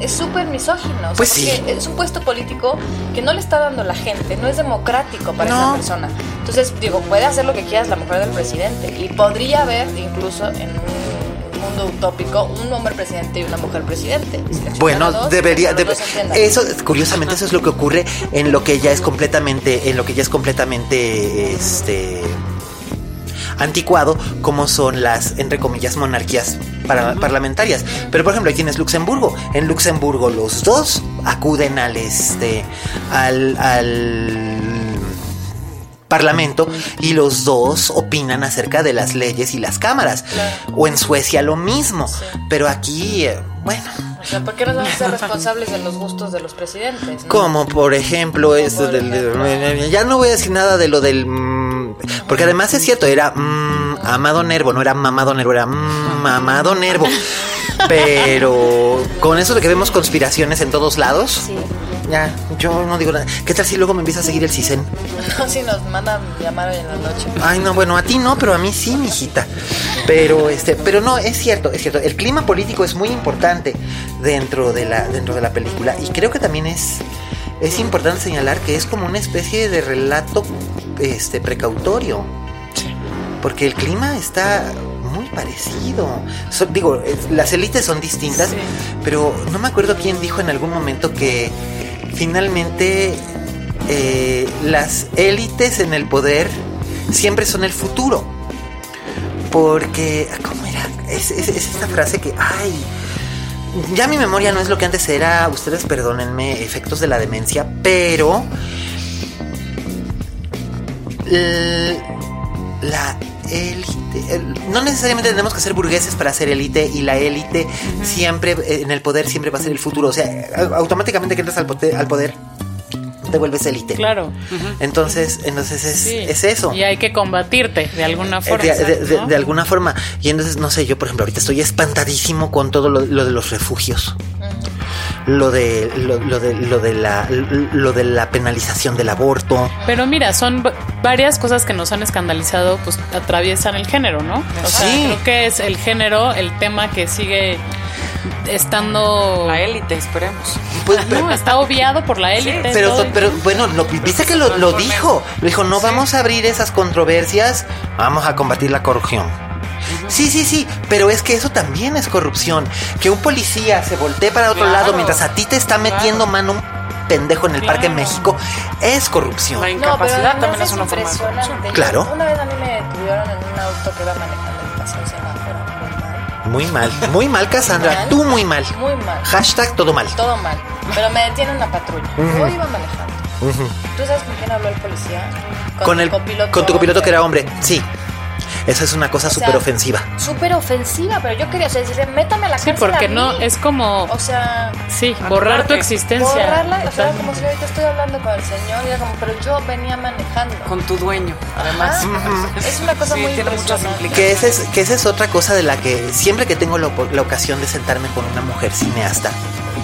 es súper misógino. o sea,
Pues sí.
Es un puesto político que no le está dando la gente, no es democrático para
No.
esa persona. Entonces, digo, puede hacer lo que quieras la mujer del presidente. Y podría haber, incluso en un mundo utópico, un hombre presidente y una mujer presidente.
Bueno,
dos,
debería, debe- eso curiosamente eso es lo que ocurre en lo que ya es completamente, en lo que ya es completamente, este, anticuado, como son las entre comillas monarquías para- parlamentarias. Pero por ejemplo aquí tienes Luxemburgo. En Luxemburgo los dos acuden al este, al, al parlamento y los dos opinan acerca de las leyes y las cámaras. O en Suecia lo mismo. Pero aquí, eh, bueno.
O sea, ¿por qué nos vamos a ser responsables de los gustos de los presidentes? no?
Como por ejemplo esto
por
del...
ejemplo.
Ya no voy a decir nada de lo del... mm, Porque además es cierto, era mm, Amado Nervo, no era Mamado Nervo, era mm, Mamado Nervo. Pero con eso de que vemos conspiraciones en todos lados, ya, yo no digo nada. ¿Qué tal si luego me empieza a seguir el CISEN?
No, si nos mandan llamar hoy en la noche.
Ay, no, bueno, a ti no, pero a mí sí, mijita. Pero este, pero no, es cierto, es cierto. El clima político es muy importante dentro de la, dentro de la película. Y creo que también es, es importante señalar que es como una especie de relato este precautorio. Porque el clima está muy parecido. So- digo, las élites son distintas, pero no me acuerdo quién dijo en algún momento que finalmente eh, las élites en el poder siempre son el futuro. Porque, ¿cómo era? Es, es- es esta frase que, ay, ya mi memoria no es lo que antes era, ustedes perdónenme, efectos de la demencia, pero la élite, no necesariamente tenemos que ser burgueses para ser élite y la élite siempre eh, en el poder siempre va a ser el futuro, o sea, au- automáticamente que entras al poder, al poder te vuelves élite.
Claro.
Entonces, entonces es,
Sí.
es eso.
Y hay que combatirte de alguna
Eh,
forma.
De, de- de-
¿no?
de alguna forma. Y entonces, no sé, yo por ejemplo, ahorita estoy espantadísimo con todo lo, lo de los refugios. Lo de, lo, lo de, lo de la, lo de la penalización del aborto.
Pero mira, son va- varias cosas que nos han escandalizado, pues atraviesan el género, ¿no? O sea,
Sí.
creo que es el género el tema que sigue estando...
La élite, esperemos.
Pues,
No, está obviado por la élite.
pero,
todo.
pero bueno, lo, viste que lo, lo dijo. Lo dijo, no vamos a abrir esas controversias, vamos a combatir la corrupción. Sí, sí, sí, pero es que eso también es corrupción. Que un policía se voltee para otro
Claro,
lado mientras a ti te está metiendo mano un pendejo en el Parque
Claro.
México es corrupción.
La
No,
incapacidad
pero
también es una forma de
impresionante.
corrupción.
Claro.
Una vez a mí me detuvieron en un auto que iba manejando el paseo semáforo. Muy mal.
Muy mal, muy mal, Cassandra.
Mal.
Tú muy mal.
Muy mal.
Hashtag todo mal.
Todo mal. Pero me detiene una patrulla. Yo iba manejando. ¿Tú sabes con quién habló el policía?
Con,
tu
el, con tu copiloto que era hombre. Sí. Esa es una cosa
O sea,
súper ofensiva.
Súper ofensiva, pero yo quería o sea, decirle, métame a la
Sí,
cárcel.
porque
a mí".
no, es como...
O sea,
Sí, borrar tu existencia.
borrarla. O sea, como si ahorita estoy hablando con el señor, y era como, pero yo venía manejando.
Con tu dueño, además.
Ajá. Es una cosa
Sí,
muy
tiene muchas implicaciones.
Que esa, es, que esa es otra cosa de la que siempre que tengo la, la ocasión de sentarme con una mujer cineasta,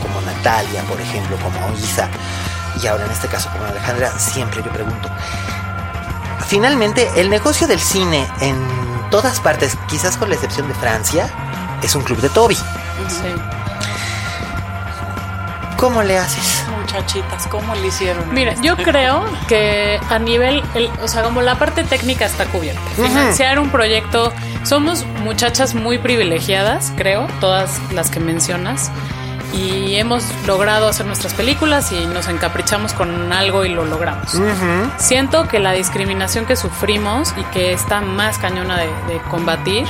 como Natalia, por ejemplo, como Isa, y ahora en este caso como Alejandra, siempre yo pregunto. Finalmente, el negocio del cine en todas partes, quizás con la excepción de Francia, es un club de Toby.
Sí.
¿Cómo le haces?
Muchachitas, ¿cómo le hicieron?
Mira, yo creo que a nivel, el- o sea, como la parte técnica está cubierta. Financiar un proyecto, somos muchachas muy privilegiadas, creo, todas las que mencionas, y hemos logrado hacer nuestras películas y nos encaprichamos con algo y lo logramos. Siento que la discriminación que sufrimos y que está más cañona de, de combatir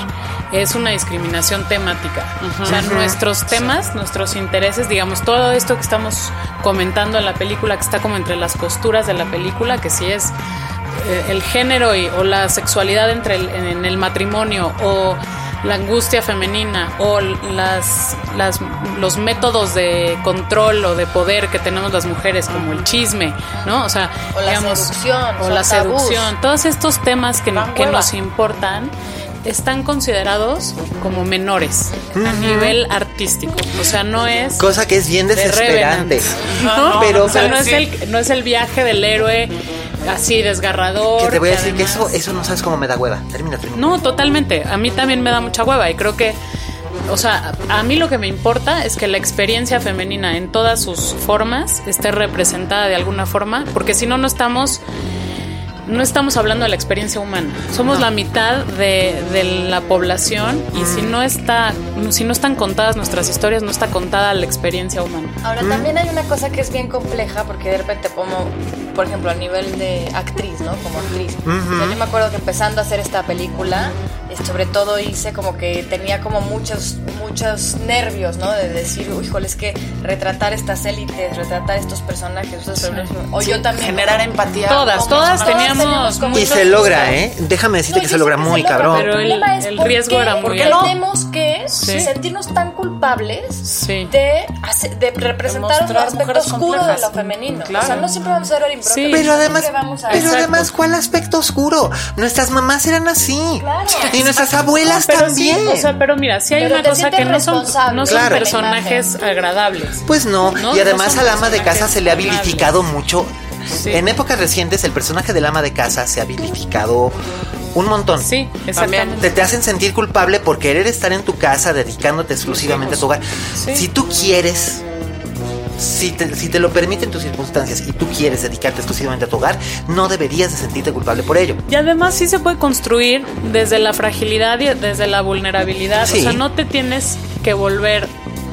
es una discriminación temática. O sea, nuestros temas, nuestros intereses, digamos, todo esto que estamos comentando en la película, que está como entre las costuras de la película, que si es eh, el género y- o la sexualidad entre el, en el matrimonio o la angustia femenina o las, las los métodos de control o de poder que tenemos las mujeres como el chisme, ¿no? O sea,
O la seducción,
o la
tabús.
seducción, todos estos temas que, que nos importan están considerados como menores a nivel artístico. O sea, no es
Cosa que es bien
de
desesperante.
¿no?
Pero,
o sea, no es,
sí.
el, no es el viaje del héroe así desgarrador.
que te voy a decir que eso, eso no sabes cómo me da hueva. Termina, termina.
No, totalmente. A mí también me da mucha hueva y creo que, o sea, a mí lo que me importa es que la experiencia femenina en todas sus formas esté representada de alguna forma, porque si no, no estamos... No estamos hablando de la experiencia humana. Somos la mitad de, de la población y si no está, si no están contadas nuestras historias, no está contada la experiencia humana.
Ahora, también hay una cosa que es bien compleja porque de repente como, por ejemplo, a nivel de actriz, ¿no? Como actriz. O sea, yo me acuerdo que empezando a hacer esta película, eh, sobre todo hice como que tenía como muchos, muchos nervios, ¿no? De decir, híjole, es que retratar estas élites, retratar estos personajes, estos personajes", o yo también.
Generar empatía.
Todas, todas
todas
teníamos
como
Y se logra, ¿eh? Déjame decirte
No,
que se logra muy
se logra,
cabrón.
pero el- el
por
riesgo era muy
tenemos que
Sí.
sentirnos tan culpables
Sí.
de, de representar un aspecto oscuro de
complejas.
lo femenino.
Claro.
O sea, no siempre vamos a ver el impronta,
Sí.
Pero además,
siempre vamos a
pero además, ¿cuál aspecto oscuro? Nuestras mamás eran así.
Claro.
Y nuestras abuelas
Pero
también.
sí, o sea, pero mira, sí hay
Pero
una cosa que no son, no son
Claro.
personajes agradables.
Pues no,
No,
y además al ama de casa se le ha vilificado mucho.
Sí.
En épocas recientes el personaje del ama de casa se ha vilificado un montón.
Sí, exactamente.
Te, te hacen sentir culpable por querer estar en tu casa dedicándote exclusivamente a tu hogar.
Sí.
Si tú quieres, si te, si te lo permiten tus circunstancias y tú quieres dedicarte exclusivamente a tu hogar, no deberías de sentirte culpable por ello.
Y además sí se puede construir desde la fragilidad y desde la vulnerabilidad.
Sí.
O sea, no te tienes que volver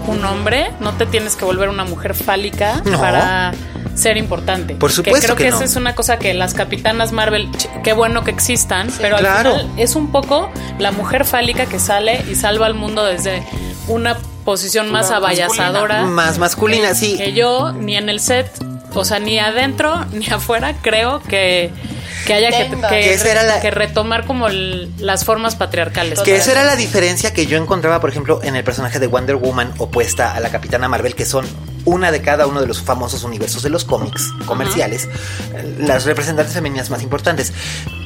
un hombre, no te tienes que volver una mujer fálica
No.
para ser importante.
Por supuesto
que creo
que
que,
no.
esa es una cosa que las capitanas Marvel, qué bueno que existan, pero
claro.
al final es un poco la mujer fálica que sale y salva al mundo desde una posición más abayazadora.
Más masculina, sí.
Que yo ni en el set, o sea, ni adentro ni afuera, creo que, que haya que,
Tenga.
que,
Que esa era la-
que retomar como el- las formas patriarcales.
Que esa era la diferencia que yo encontraba, por ejemplo, en el personaje de Wonder Woman opuesta a la Capitana Marvel, que son una de cada uno de los famosos universos de los cómics comerciales, las representantes femeninas más importantes.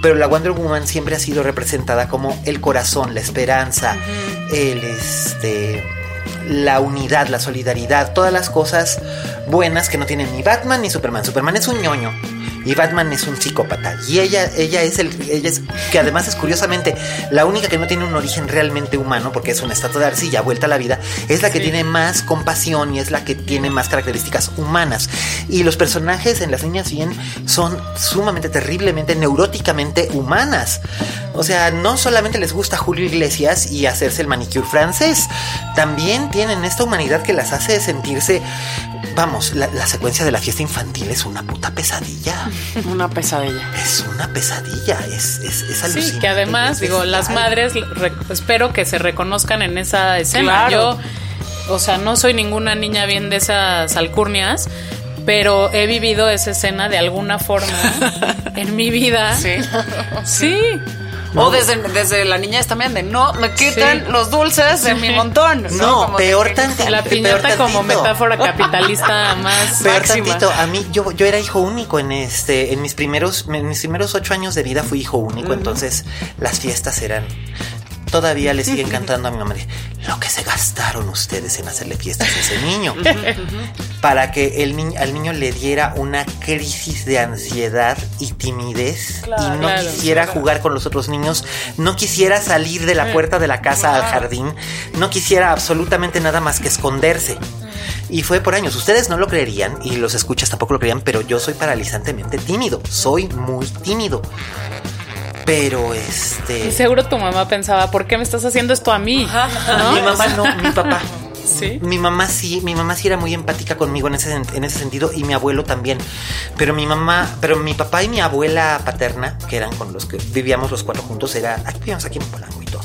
Pero la Wonder Woman siempre ha sido representada como el corazón, la esperanza, el este la unidad, la solidaridad, todas las cosas buenas que no tienen ni Batman ni Superman. Superman es un ñoño y Batman es un psicópata. Y ella, ella es el, ella es, que además es curiosamente la única que no tiene un origen realmente humano, porque es una estatua de arcilla vuelta a la vida, es la que tiene más compasión y es la que tiene más características humanas. Y los personajes en Las Niñas Bien son sumamente, terriblemente, neuróticamente humanas. O sea, no solamente les gusta Julio Iglesias y hacerse el manicure francés, también tienen esta humanidad que las hace sentirse. Vamos, la, la secuencia de la fiesta infantil es una puta pesadilla.
Una pesadilla.
Es una pesadilla, es, es, es alucinante.
Sí, que además,
es
digo, las madres re- espero que se reconozcan en esa escena.
Claro.
Yo, o sea, no soy ninguna niña bien de esas alcurnias, pero he vivido esa escena de alguna forma en mi vida.
Sí.
Sí.
O desde, desde la niñez también, de no me quiten
Sí.
los dulces de mi montón.
No, peor tantito.
La
peor
piñata como metáfora capitalista más
Peor
máxima.
tantito, a mí yo, yo era hijo único en este, en mis primeros, en mis primeros ocho años de vida fui hijo único, entonces las fiestas eran. Todavía le siguen cantando a mi mamá lo que se gastaron ustedes en hacerle fiestas a ese niño. para que el niño, al niño le diera una crisis de ansiedad y timidez y no
Claro,
quisiera jugar con los otros niños, no quisiera salir de la puerta de la casa al jardín, no quisiera absolutamente nada más que esconderse. Y fue por años. Ustedes no lo creerían y los escuchas tampoco lo creían, pero yo soy paralizantemente tímido. Soy muy tímido. Pero este.
Y seguro tu mamá pensaba, ¿por qué me estás haciendo esto a mí? ¿No?
Mi mamá no, mi papá.
Sí.
Mi mamá sí, mi mamá sí era muy empática conmigo en ese, en ese sentido y mi abuelo también. Pero mi mamá, pero mi papá y mi abuela paterna, que eran con los que vivíamos los cuatro juntos, era, aquí vivíamos aquí en Polanco y todo.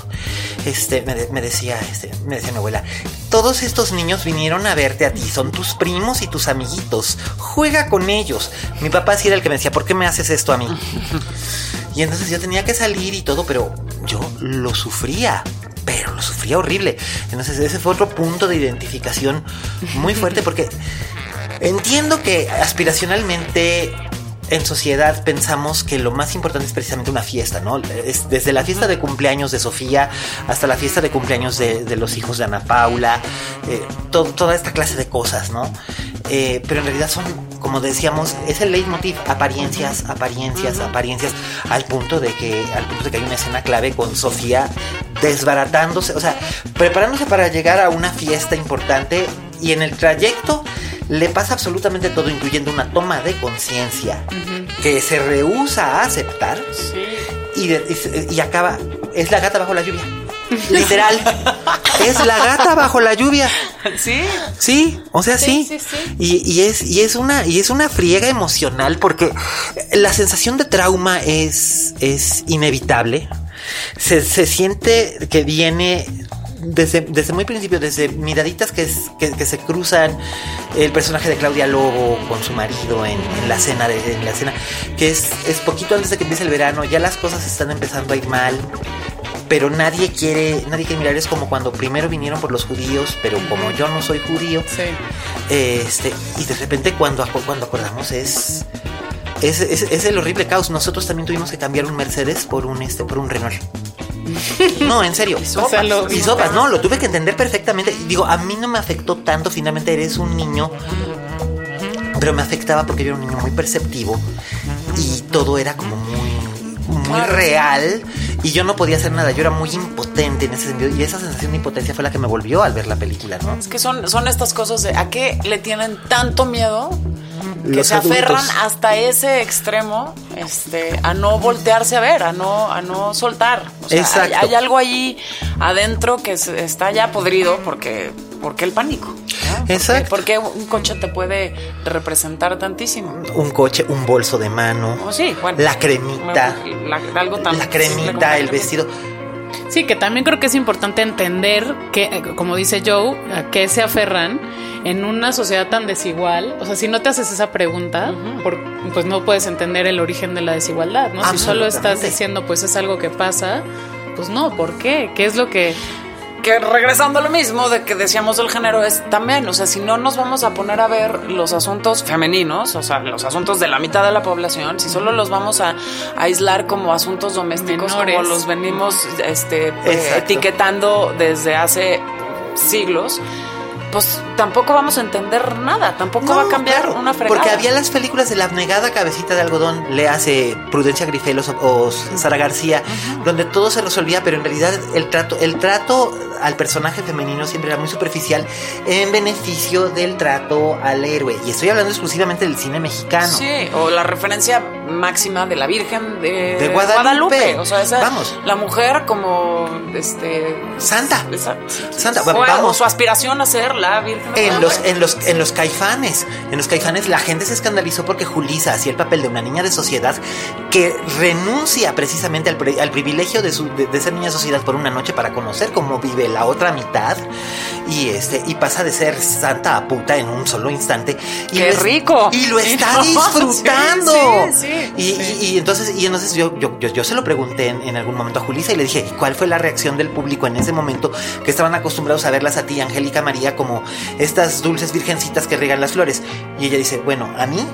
Este, me, de- me decía, este, me decía mi abuela, todos estos niños vinieron a verte a ti, son tus primos y tus amiguitos, juega con ellos. Mi papá sí era el que me decía, ¿por qué me haces esto a mí? Y entonces yo tenía que salir y todo, pero yo lo sufría. Pero lo sufría horrible. Entonces ese fue otro punto de identificación muy fuerte porque entiendo que aspiracionalmente en sociedad pensamos que lo más importante es precisamente una fiesta, ¿no? Es desde la fiesta de cumpleaños de Sofía hasta la fiesta de cumpleaños de, de los hijos de Ana Paula, eh, to- toda esta clase de cosas, ¿no? Eh, pero en realidad son, como decíamos, es el leitmotiv, apariencias, apariencias, apariencias, al punto de que, al punto de que hay una escena clave con Sofía desbaratándose, o sea, preparándose para llegar a una fiesta importante y en el trayecto le pasa absolutamente todo, incluyendo una toma de conciencia que se rehúsa a aceptar y, de- y- y acaba, es la gata bajo la lluvia. Literal, es la gata bajo la lluvia.
Sí.
Sí, o sea, sí.
Sí, sí, sí.
Y, y es, y es una, y es una friega emocional porque la sensación de trauma es, es inevitable. se, se siente que viene desde, desde muy principio, desde miraditas que, es- que, que se cruzan, el personaje de Claudia Lobo con su marido en, en la cena de, en la cena, que es, es poquito antes de que empiece el verano, ya las cosas están empezando a ir mal. Pero nadie quiere, nadie quiere mirar, es como cuando primero vinieron por los judíos, pero como yo no soy judío,
Sí.
este, y de repente cuando, cuando acordamos es, es, es, es el horrible caos. Nosotros también tuvimos que cambiar un Mercedes por un este, por un Renault. No, en serio.
O sea, lo-
Y sopas, no, lo tuve que entender perfectamente. Digo, a mí no me afectó tanto, finalmente eres un niño, pero me afectaba porque yo era un niño muy perceptivo y todo era como muy, muy real y yo no podía hacer nada, yo era muy impotente en ese sentido y esa sensación de impotencia fue la que me volvió al ver la película, ¿no?
Es que son, son estas cosas de a qué le tienen tanto miedo que se aferran
adultos.
hasta ese extremo este, a no voltearse a ver, a no, a no soltar. O sea,
Exacto.
Hay, hay algo allí adentro que se- está ya podrido porque, porque el pánico.
Exacto.
Porque un coche te puede representar tantísimo.
Un coche, un bolso de mano,
Oh, sí, bueno.
la cremita,
La, algo tan
la cremita, el vestido.
Sí, que también creo que es importante entender que, como dice Joe, a qué se aferran en una sociedad tan desigual. O sea, si no te haces esa pregunta, por- pues no puedes entender el origen de la desigualdad, ¿no? Si solo estás diciendo, pues es algo que pasa, pues no, ¿por qué? ¿Qué es lo que...?
que regresando a lo mismo de que decíamos del género es también, o sea, si no nos vamos a poner a ver los asuntos femeninos, o sea, los asuntos de la mitad de la población, si solo los vamos a, a aislar como asuntos domésticos,
Menores.
como los venimos este, eh, etiquetando desde hace siglos, pues tampoco vamos a entender nada, tampoco va a cambiar
claro,
una fregada.
Porque había las películas de la abnegada cabecita de algodón, le hace Prudencia Grifelos o, o Sara García, donde todo se resolvía, pero en realidad el trato, el trato al personaje femenino siempre era muy superficial en beneficio del trato al héroe. Y estoy hablando exclusivamente del cine mexicano.
Sí, o la referencia máxima de la Virgen de,
De Guadalupe.
O sea, esa,
Vamos.
la mujer como este
Santa.
esa-
Santa,
o
vamos.
su aspiración a ser la Virgen. de
En los, en los, en los caifanes, en los caifanes la gente se escandalizó porque Julisa hacía el papel de una niña de sociedad que renuncia precisamente al, pri- al privilegio de, su, de, de ser niña de sociedad por una noche para conocer cómo vive la otra mitad y este y pasa de ser santa a puta en un solo instante. Y
¡Qué
lo es-
rico!
Y lo está disfrutando.
sí, sí, sí.
y, y- y entonces, y entonces yo, yo, yo, yo se lo pregunté en, en algún momento a Julisa y le dije, ¿cuál fue la reacción del público en ese momento que estaban acostumbrados a verlas a ti, Angélica María, como estas dulces virgencitas que riegan las flores? Y ella dice, bueno, a mí,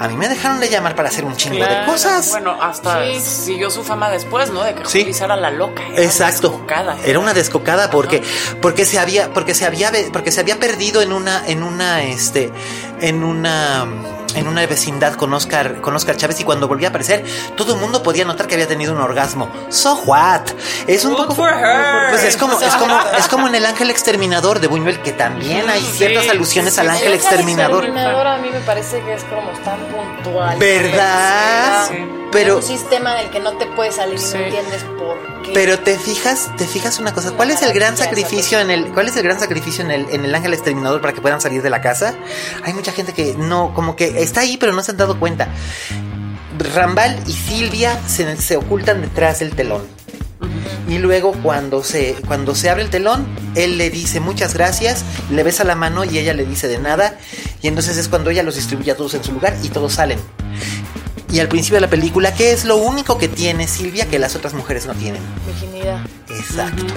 a mí me dejaron de llamar para hacer un chingo de cosas.
Bueno, hasta
Sí.
siguió su fama después, ¿no? De que
Sí.
La loca. era
Exacto.
descocada.
Era una descocada porque porque se había porque se había porque se había perdido en una en una este en una en una vecindad con Oscar con Oscar Chávez y cuando volvía a aparecer todo el mundo podía notar que había tenido un orgasmo. So what? Es un
Good
poco
for her.
pues es como es como es como en el Ángel Exterminador de Buñuel que también hay ciertas alusiones al Ángel
El
Exterminador.
exterminador a mí me parece que es como tan puntual.
¿Verdad?
Sí.
Pero
un sistema del que no te puedes salir
Sí.
y no entiendes por qué.
Pero te fijas, te fijas una cosa, ¿cuál es el gran sacrificio en el cuál es el gran sacrificio en el en el ángel exterminador para que puedan salir de la casa? Hay mucha gente que no como que está ahí pero no se han dado cuenta. Rambal y Silvia se, se ocultan detrás del telón. Y luego cuando se cuando se abre el telón, él le dice muchas gracias, le besa la mano y ella le dice de nada y entonces es cuando ella los distribuye a todos en su lugar y todos salen. Y al principio de la película, ¿qué es lo único que tiene Silvia que las otras mujeres no tienen?
Virginidad.
Exacto.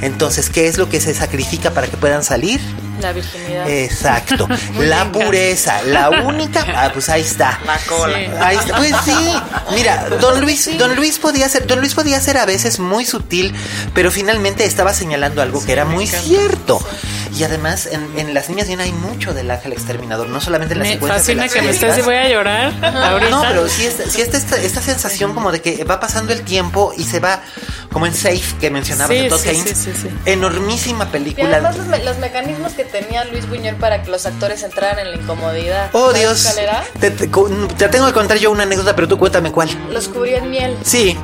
Entonces, ¿qué es lo que se sacrifica para que puedan salir?
La virginidad.
Exacto. la pureza. La única. Ah, pues ahí está.
La cola.
Sí.
Ahí está. Pues sí. Mira, Don Luis, Don Luis podía ser, Don Luis podía ser a veces muy sutil, pero finalmente estaba señalando algo que era muy cierto. Y además, en, en Las Niñas Bien hay mucho del ángel exterminador, no solamente en las
Me
secuencias de
fascina
las
que me estés y voy a llorar ahorita.
No, pero sí, es, sí está esta, esta sensación como de que va pasando el tiempo y se va como en Safe que mencionabas
Sí,
de Todd
sí,
Haynes.
sí, sí, sí.
Enormísima
Y
película.
además los, me- los mecanismos que tenía Luis Buñuel para que los actores entraran en la incomodidad.
Oh,
¿Sabes
Dios. Te, te- te tengo que contar yo una anécdota, pero tú cuéntame cuál.
Los cubría en miel.
Sí,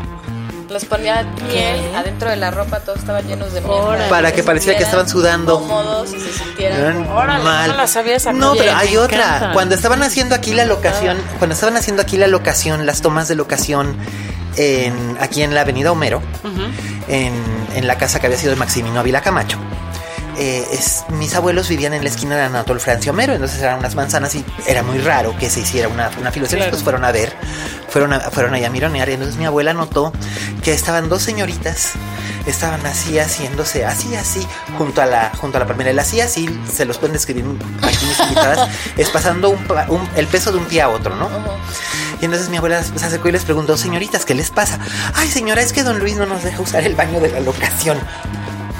Los ponía miel adentro de la ropa, todos estaban llenos de miel.
Órale.
Para que
se
pareciera que estaban sudando.
Cómodos y se sintieran.
Órale,
mal.
no la sabía esa
No, pero hay otra.
encanta.
Cuando estaban haciendo aquí la locación, cuando estaban haciendo aquí la locación, las tomas de locación, en, aquí en la avenida Homero, en, en la casa que había sido de Maximino Ávila Camacho. Eh, es, mis abuelos vivían en la esquina de Anatol Francio Homero, entonces eran unas manzanas y era muy raro que se hiciera una, una filosofía.
Claro.
Pues fueron a ver, fueron, a, fueron allá a mironear y entonces mi abuela notó que estaban dos señoritas, estaban así haciéndose, así, así, junto a la, junto a la palmera. El así, así, se los pueden describir aquí mis invitadas, es pasando un un- el peso de un pie a otro, ¿no? Y entonces mi abuela se acercó y les preguntó, señoritas, ¿qué les pasa? Ay, señora, es que don Luis no nos deja usar el baño de la locación.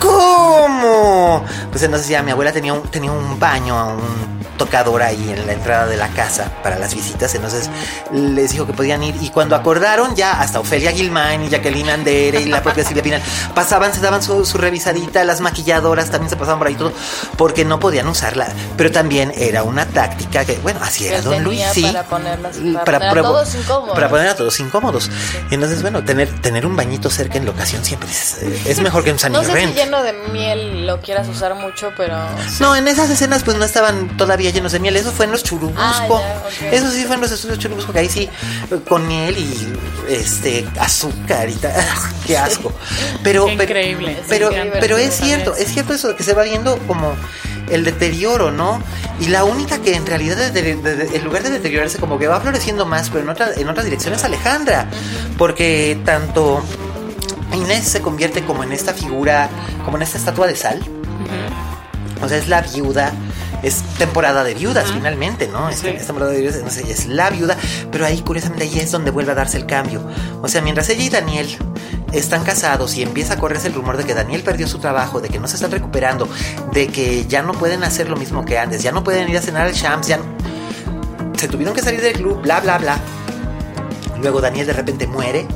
¿Cómo? Pues entonces ya mi abuela tenía un, tenía un baño, un tocador ahí en la entrada de la casa para las visitas. Entonces les dijo que podían ir. Y cuando acordaron, ya hasta Ofelia Gilman y Jacqueline Andere y la propia Silvia Pinal pasaban, se daban su, su revisadita. Las maquilladoras también se pasaban por ahí todo porque no podían usarla. Pero también era una táctica que, bueno, así era Don Luis, sí.
para ponerlas- para poner a todos incómodos.
Para poner a todos incómodos. Y entonces, bueno, tener, tener un bañito cerca en locación siempre es, eh, es mejor que un Sunny
No sé si
Rent.
Lleno de miel lo quieras usar mucho, pero...
No, en esas escenas pues no estaban todavía llenos de miel. Eso fue en los Churubusco.
Ah, ya.
Eso sí fue en los estudios Churubusco, que ahí sí, con miel y este azúcar y tal. ¡Ah, ¡Qué asco! Pero,
Qué
pero-
increíble.
Pero,
Sí, qué
pero es cierto, es cierto eso que se va viendo como el deterioro, ¿no? Y la única que en realidad de- de- de- en lugar de deteriorarse como que va floreciendo más, pero en otra, en otra dirección es Alejandra. Porque tanto Inés se convierte como en esta figura, como en esta estatua de sal. O sea, es la viuda. Es temporada de viudas, finalmente, ¿no? Es,
Sí.
es temporada de viudas, entonces es la viuda. Pero ahí, curiosamente, ahí es donde vuelve a darse el cambio. O sea, mientras ella y Daniel están casados y empieza a correrse el rumor de que Daniel perdió su trabajo, de que no se están recuperando, de que ya no pueden hacer lo mismo que antes, ya no pueden ir a cenar al Shams, ya no- se tuvieron que salir del club, bla, bla, bla. Luego Daniel de repente muere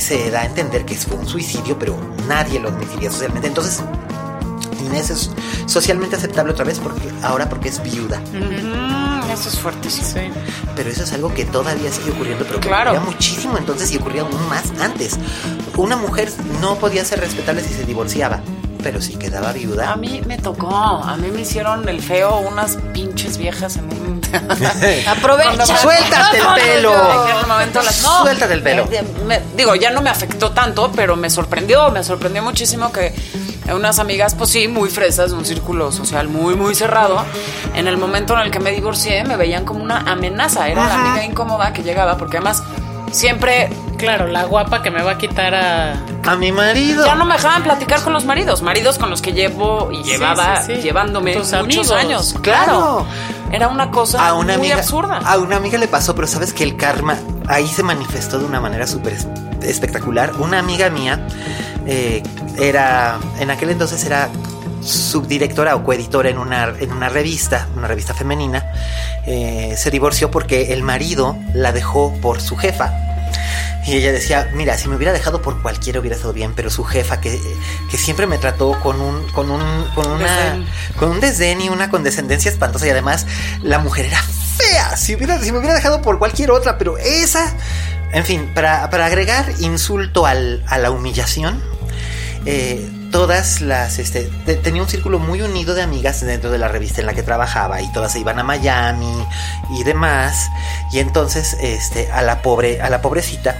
se da a entender que fue un suicidio, pero nadie lo admitiría socialmente. Entonces, Inés es socialmente aceptable otra vez porque ahora porque es viuda.
Mm, eso es fuertísimo.
Sí.
Pero eso es algo que todavía sigue ocurriendo, pero que
Claro.
ocurría muchísimo entonces y ocurría aún más antes. Una mujer no podía ser respetable si se divorciaba, pero si quedaba viuda.
A mí me tocó, a mí me hicieron el feo unas pinches viejas en un...
Aprovecha.
¡Suéltate el pelo!
No,
Suéltate el pelo.
eh, me- digo, ya no me afectó tanto, pero me sorprendió, me sorprendió muchísimo que unas amigas, pues sí, muy fresas, de un círculo social muy, muy cerrado, en el momento en el que me divorcié me veían como una amenaza, era la amiga incómoda que llegaba, porque además siempre
Claro, la guapa que me va a quitar a.
A mi marido.
ya no me dejaban platicar con los maridos, maridos con los que llevo y llevaba
sí, sí.
llevándome
Tus
muchos
amigos.
años.
Claro.
Era una cosa
a una
muy
amiga
absurda.
A una amiga le pasó, pero sabes que el karma ahí se manifestó de una manera súper es- espectacular. Una amiga mía eh, era, en aquel entonces era subdirectora o coeditora en una, en una revista, una revista femenina. Eh, se divorció porque el marido la dejó por su jefa. Y ella decía, mira, si me hubiera dejado por cualquiera hubiera estado bien, pero su jefa que, que siempre me trató con un, con un, con una,
Desdén.
con un desdén y una condescendencia espantosa y además la mujer era fea. Si hubiera, si me hubiera dejado por cualquier otra, pero esa, en fin, para, para agregar insulto al, a la humillación, eh, todas las, este, te- tenía un círculo muy unido de amigas dentro de la revista en la que trabajaba y todas se iban a Miami y demás. Y entonces, este, a la pobre, a la pobrecita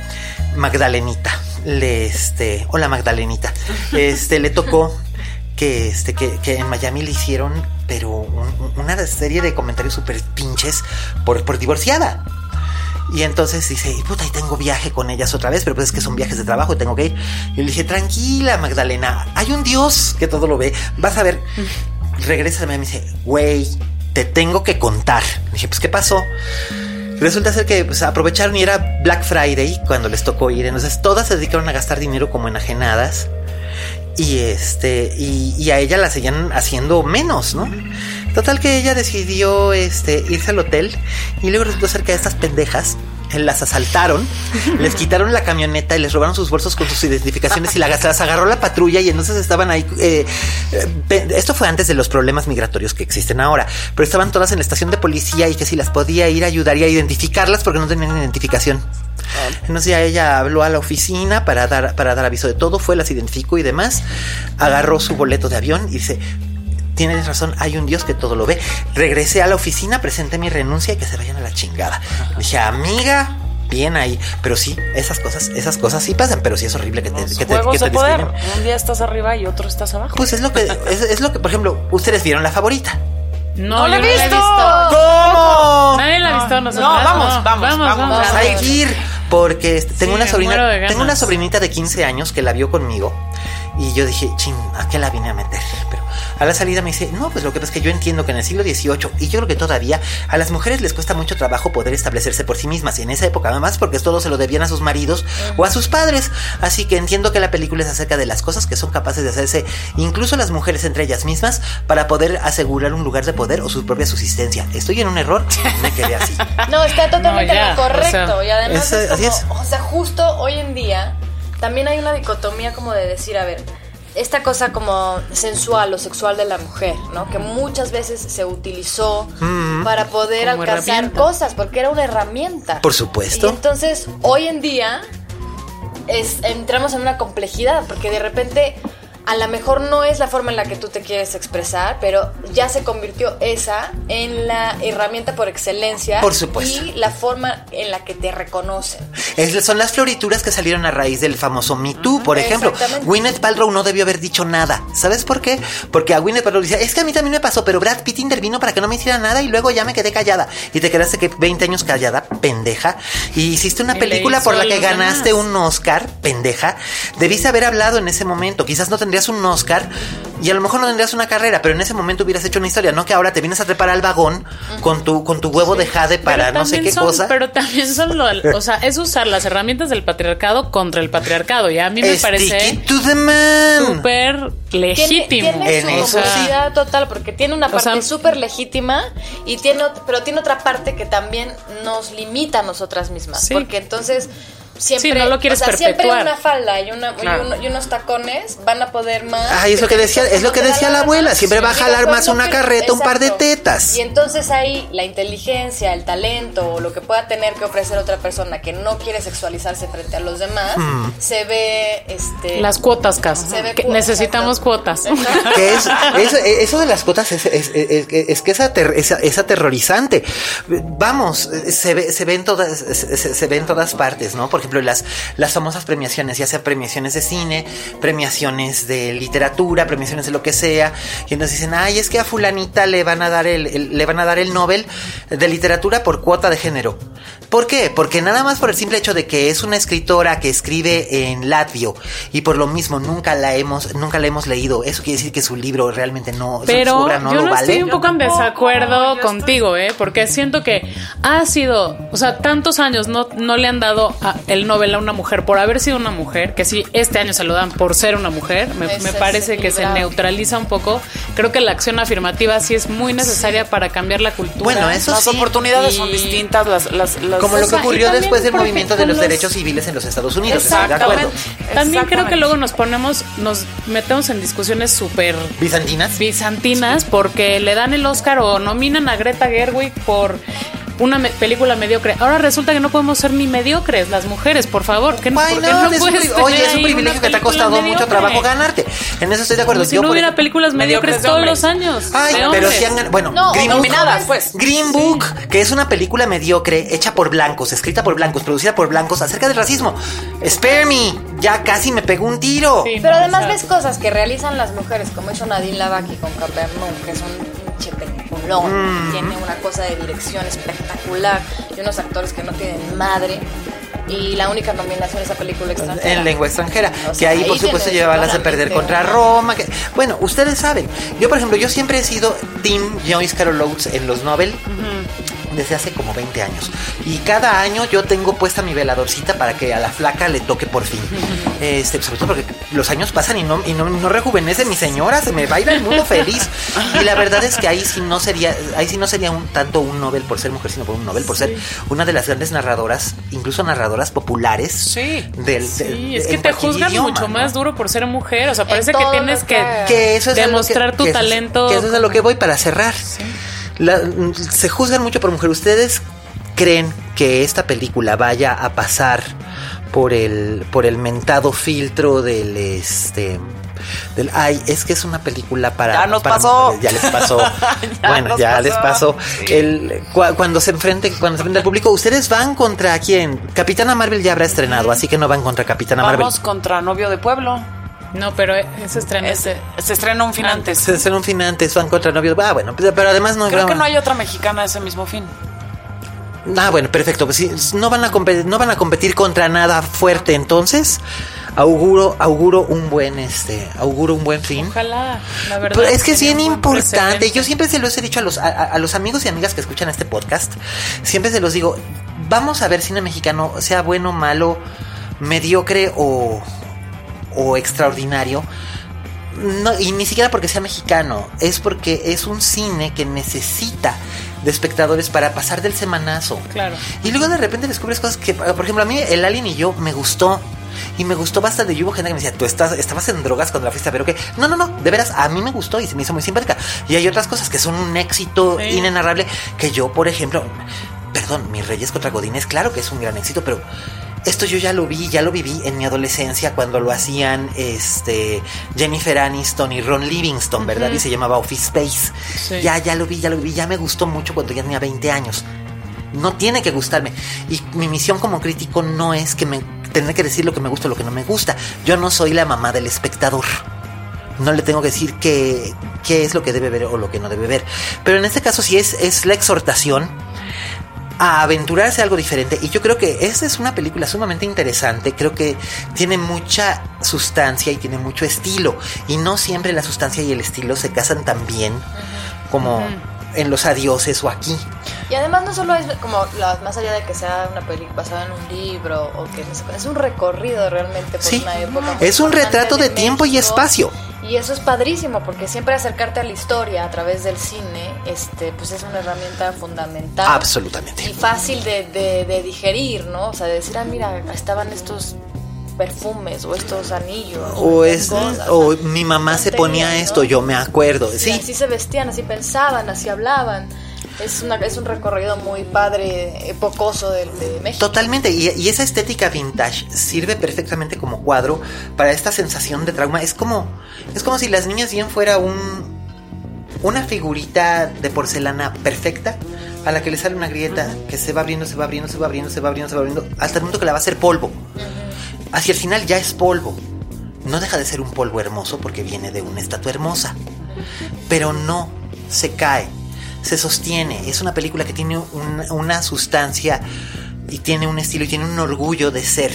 Magdalenita, le, este, hola Magdalenita, este, le tocó que, este, que, que en Miami le hicieron, pero un- una serie de comentarios súper pinches por, por divorciada. Y entonces dice, "Y puta, y tengo viaje con ellas otra vez, pero pues es que son viajes de trabajo y tengo que ir. Y le dije, tranquila, Magdalena, hay un Dios que todo lo ve. Vas a ver. Regresa y me dice, güey, te tengo que contar. Le dije, pues, ¿qué pasó? Resulta ser que pues, aprovecharon y era Black Friday cuando les tocó ir. Entonces todas se dedicaron a gastar dinero como enajenadas. Y este, y, y a ella la seguían haciendo menos, ¿no? Total que ella decidió este, irse al hotel y luego resultó ser que a estas pendejas eh, las asaltaron, les quitaron la camioneta y les robaron sus bolsos con sus identificaciones y la- las agarró la patrulla y entonces estaban ahí. eh, eh, esto fue antes de los problemas migratorios que existen ahora, pero estaban todas en la estación de policía y que si las podía ir a ayudar y a identificarlas porque no tenían identificación. Entonces ya ella habló a la oficina para dar, para dar aviso de todo, fue, las identificó y demás, agarró su boleto de avión y dice, tienes razón, hay un Dios que todo lo ve. Regresé a la oficina, presenté mi renuncia y que se vayan a la chingada. Dije, amiga, bien ahí. Pero sí, esas cosas, esas cosas sí pasan, pero sí es horrible que te,
Los
que te, que te
de poder.
discriminen.
Un día estás arriba y otro estás abajo.
Pues es lo que, es, es lo que, por ejemplo, ustedes vieron la favorita.
No,
¡No la he
no la he
visto!
visto.
¿Cómo?
Nadie la ha visto nosotros.
No, vamos, vamos, vamos.
Pues hay que ir, porque este, tengo
Sí,
una sobrina, tengo una sobrinita de 15 años que la vio conmigo y yo dije, chin, ¿a qué la vine a meter? Pero a la salida me dice, no, pues lo que pasa es que yo entiendo que en el siglo XVIII y yo creo que todavía a las mujeres les cuesta mucho trabajo poder establecerse por sí mismas y en esa época además porque todo se lo debían a sus maridos o a sus padres, así que entiendo que la película es acerca de las cosas que son capaces de hacerse incluso las mujeres entre ellas mismas para poder asegurar un lugar de poder o su propia subsistencia. ¿Estoy en un error? Me quedé así.
No, está totalmente
No, ya,
correcto.
o sea,
y además es
así
como,
es.
o sea, justo hoy en día también hay una dicotomía como de decir, a ver, esta cosa como sensual o sexual de la mujer, ¿no? Que muchas veces se utilizó para poder
Como
alcanzar cosas, porque era una herramienta.
Por supuesto.
Y entonces, hoy en día, es, entramos en una complejidad, porque de repente a lo mejor no es la forma en la que tú te quieres expresar, pero ya se convirtió esa en la herramienta por excelencia.
Por supuesto.
Y la forma en la que te reconocen.
Es- son las florituras que salieron a raíz del famoso Me Too, por ejemplo. Gwyneth Paltrow no debió haber dicho nada. ¿Sabes por qué? Porque a Gwyneth Paltrow decía, es que a mí también me pasó, pero Brad Pitt intervino para que no me hiciera nada y luego ya me quedé callada. Y te quedaste que 20 años callada, pendeja. Y hiciste una película por la que ganaste
demás.
un Oscar, pendeja. Debiste haber hablado en ese momento. Quizás no tendrías un Oscar y a lo mejor no tendrías una carrera, pero en ese momento hubieras hecho una historia, no que ahora te vienes a trepar al vagón con tu con tu huevo de jade para no sé qué
son-
cosa.
Pero también son lo, o sea, es usar las herramientas del patriarcado contra el patriarcado. Y a mí me parece súper legítimo.
tiene
En
su
eso sí.
total, porque tiene una
O sea,
parte súper legítima, y tiene, pero tiene otra parte que también nos limita a nosotras mismas.
Sí.
Porque entonces siempre,
Sí, no lo quieres
o sea, siempre una falda y, una, y
Claro.
uno- y unos tacones van a poder más.
Ay, es lo que decía- es lo que decía la abuela, siempre va a jalar
después
más una carreta, un par de tetas.
Y entonces ahí la inteligencia, el talento, o lo que pueda tener que ofrecer otra persona que no quiere sexualizarse frente a los demás,
Hmm.
se ve este
Las cuotas, Cas.
Cu-
necesitamos cuotas.
Que es, eso, eso de las cuotas es, es- es- es que es, ater- es- es aterrorizante. Vamos, se ve, se ve en todas, se, se- se ve en todas partes, ¿no? Por ejemplo, las, las famosas premiaciones, ya sea premiaciones de cine, premiaciones de literatura, premiaciones de lo que sea, y entonces dicen, ay, es que a fulanita le van a dar el, el- le van a dar el Nobel de literatura por cuota de género. ¿Por qué? Porque nada más por el simple hecho de que es una escritora que escribe en latvio y por lo mismo nunca la hemos, nunca la hemos leído. Eso quiere decir que su libro realmente no, su
Pero
obra no
yo
lo vale.
estoy un poco en desacuerdo contigo, ¿eh? Porque siento que ha sido, o sea, tantos años no, no le han dado a- el Nobel a una mujer por haber sido una mujer, que sí, este año se lo dan por ser una mujer, me, parece que se neutraliza un poco. Creo que la acción afirmativa sí es muy necesaria para cambiar la cultura.
Bueno, eso
Las
sí.
oportunidades
Y-
son distintas. Las, las, las-
Como lo que ocurrió después del movimiento de los
los-
derechos civiles en los Estados Unidos. Estoy de acuerdo.
También creo que luego nos ponemos, nos metemos en discusiones súper
Bizantinas.
bizantinas porque le dan el Oscar o nominan a Greta Gerwig por una me- película mediocre. Ahora resulta que no podemos ser ni mediocres las mujeres, por favor.
Why
¿por qué
not?
no
Es un
puedes
Oye, es un privilegio que te ha costado mucho trabajo ganarte. En eso estoy de acuerdo.
Si
Yo,
no hubiera
ejemplo-
películas mediocres todos los años.
Ay, pero sí han Bueno,
No,
Green Book.
nominadas, pues.
Green Book, que es una película mediocre hecha por blancos, escrita por blancos, producida por blancos acerca del racismo. Spare me, ya casi me pegó un tiro.
Sí,
Pero
no,
además ves cosas que realizan las mujeres, como hizo Nadine Lavaki con Capernaum, que es un
Mm.
Tiene una cosa de dirección espectacular y unos actores que no tienen madre. Y la única nominación de esa película extranjera.
En lengua extranjera,
O
que ahí por supuesto
tienes
lleva las de perder contra Roma. que- bueno, ustedes saben, yo por ejemplo, yo siempre he sido Team Joyce Carol Oates en los Nobel. Desde hace como 20 años. Y cada año yo tengo puesta mi veladorcita para que a la flaca le toque por fin. Este, sobre todo porque los años pasan y no, y no, no rejuvenece mi señora, se me baila el mundo feliz. Y la verdad es que ahí sí no sería, ahí sí no sería un tanto un Nobel por ser mujer, sino por un Nobel por ser una de las grandes narradoras, incluso narradoras populares
Sí.
del,
Sí,
del-
es que te juzgan
idioma,
mucho
¿no?
más duro por ser mujer. O sea, parece que tienes que,
que-
que eso es a
demostrar
que-
tu
que eso es-
talento.
que eso es a lo que voy para cerrar. La- se juzgan mucho por mujer. ¿Ustedes creen que esta película vaya a pasar por el por el mentado filtro del este del ay, es que es una película para.
Ya nos
para
pasó.
mujeres". Ya les pasó.
Ya
bueno, ya
pasó.
les pasó. El, cu- cuando se enfrente, cuando se enfrente al público, ustedes van contra quién? Capitana Marvel ya habrá estrenado, así que no van contra Capitana
Vamos
Marvel.
contra Novio de Pueblo.
No, pero ese estreno es
Ese, se estrena un fin antes.
Se hacen un fin antes, van contra novios. Ah, bueno, pero pero además no.
Creo que no hay otra mexicana de ese mismo fin.
Ah, bueno, perfecto. Pues sí, no van a competir, no van a competir contra nada fuerte, entonces auguro, auguro un buen, este, auguro un buen fin.
Ojalá, la verdad.
Pero es que es bien importante. Yo siempre se los he dicho a los, a, a- a los amigos y amigas que escuchan este podcast. Siempre se los digo, vamos a ver cine mexicano, sea bueno, malo, mediocre o, o extraordinario. No, y ni siquiera porque sea mexicano, es porque es un cine que necesita de espectadores para pasar del semanazo.
Claro.
Y luego de repente descubres cosas que, por ejemplo, a mí el Alien y yo me gustó. Y me gustó bastante. Y hubo gente que me decía, tú estás, estabas en drogas cuando la fuiste, pero que no, no, no, de veras, a mí me gustó y se me hizo muy simpática. Y hay otras cosas que son un éxito
Sí.
inenarrable que yo, por ejemplo, perdón, Mis Reyes contra Godines, claro que es un gran éxito, pero esto yo ya lo vi, ya lo viví en mi adolescencia cuando lo hacían este Jennifer Aniston y Ron Livingston, ¿verdad? Y se llamaba Office Space.
Sí.
Ya, ya lo vi, ya lo vi, ya me gustó mucho cuando ya tenía 20 años. No tiene que gustarme. Y mi misión como crítico no es que me tener que decir lo que me gusta o lo que no me gusta. Yo no soy la mamá del espectador. No le tengo que decir qué, qué es lo que debe ver o lo que no debe ver. Pero en este caso sí es, es la exhortación a aventurarse a algo diferente. Y yo creo que esta es una película sumamente interesante. Creo que tiene mucha sustancia y tiene mucho estilo. Y no siempre la sustancia y el estilo se casan tan bien como en los adioses o aquí.
Y además no solo es como la- más allá de que sea una película basada en un libro o que es un recorrido realmente por
Sí.
una época.
Es un retrato de tiempo y espacio.
Y eso es padrísimo porque siempre acercarte a la historia a través del cine, este, pues es una herramienta fundamental.
Absolutamente.
Y fácil de, de- de digerir, ¿no? O sea, de decir, ah, mira, estaban estos perfumes o estos anillos.
O
estas
es
cosas,
o
sea,
mi mamá se ponía esto,
¿no?
yo me acuerdo. Sí.
así se vestían, así pensaban, así hablaban. Es, una, es un recorrido muy padre, epocoso de, de México.
Totalmente, y, y esa estética vintage sirve perfectamente como cuadro para esta sensación de trauma. Es como, es como si las niñas bien fuera un una figurita de porcelana perfecta a la que le sale una grieta que se va abriendo, se va abriendo, se va abriendo, se va abriendo, se va abriendo, hasta el punto que la va a hacer polvo. Hacia el final ya es polvo. No deja de ser un polvo hermoso porque viene de una estatua hermosa. Pero no se cae, se sostiene. Es una película que tiene un- una sustancia y tiene un estilo y tiene un orgullo de ser.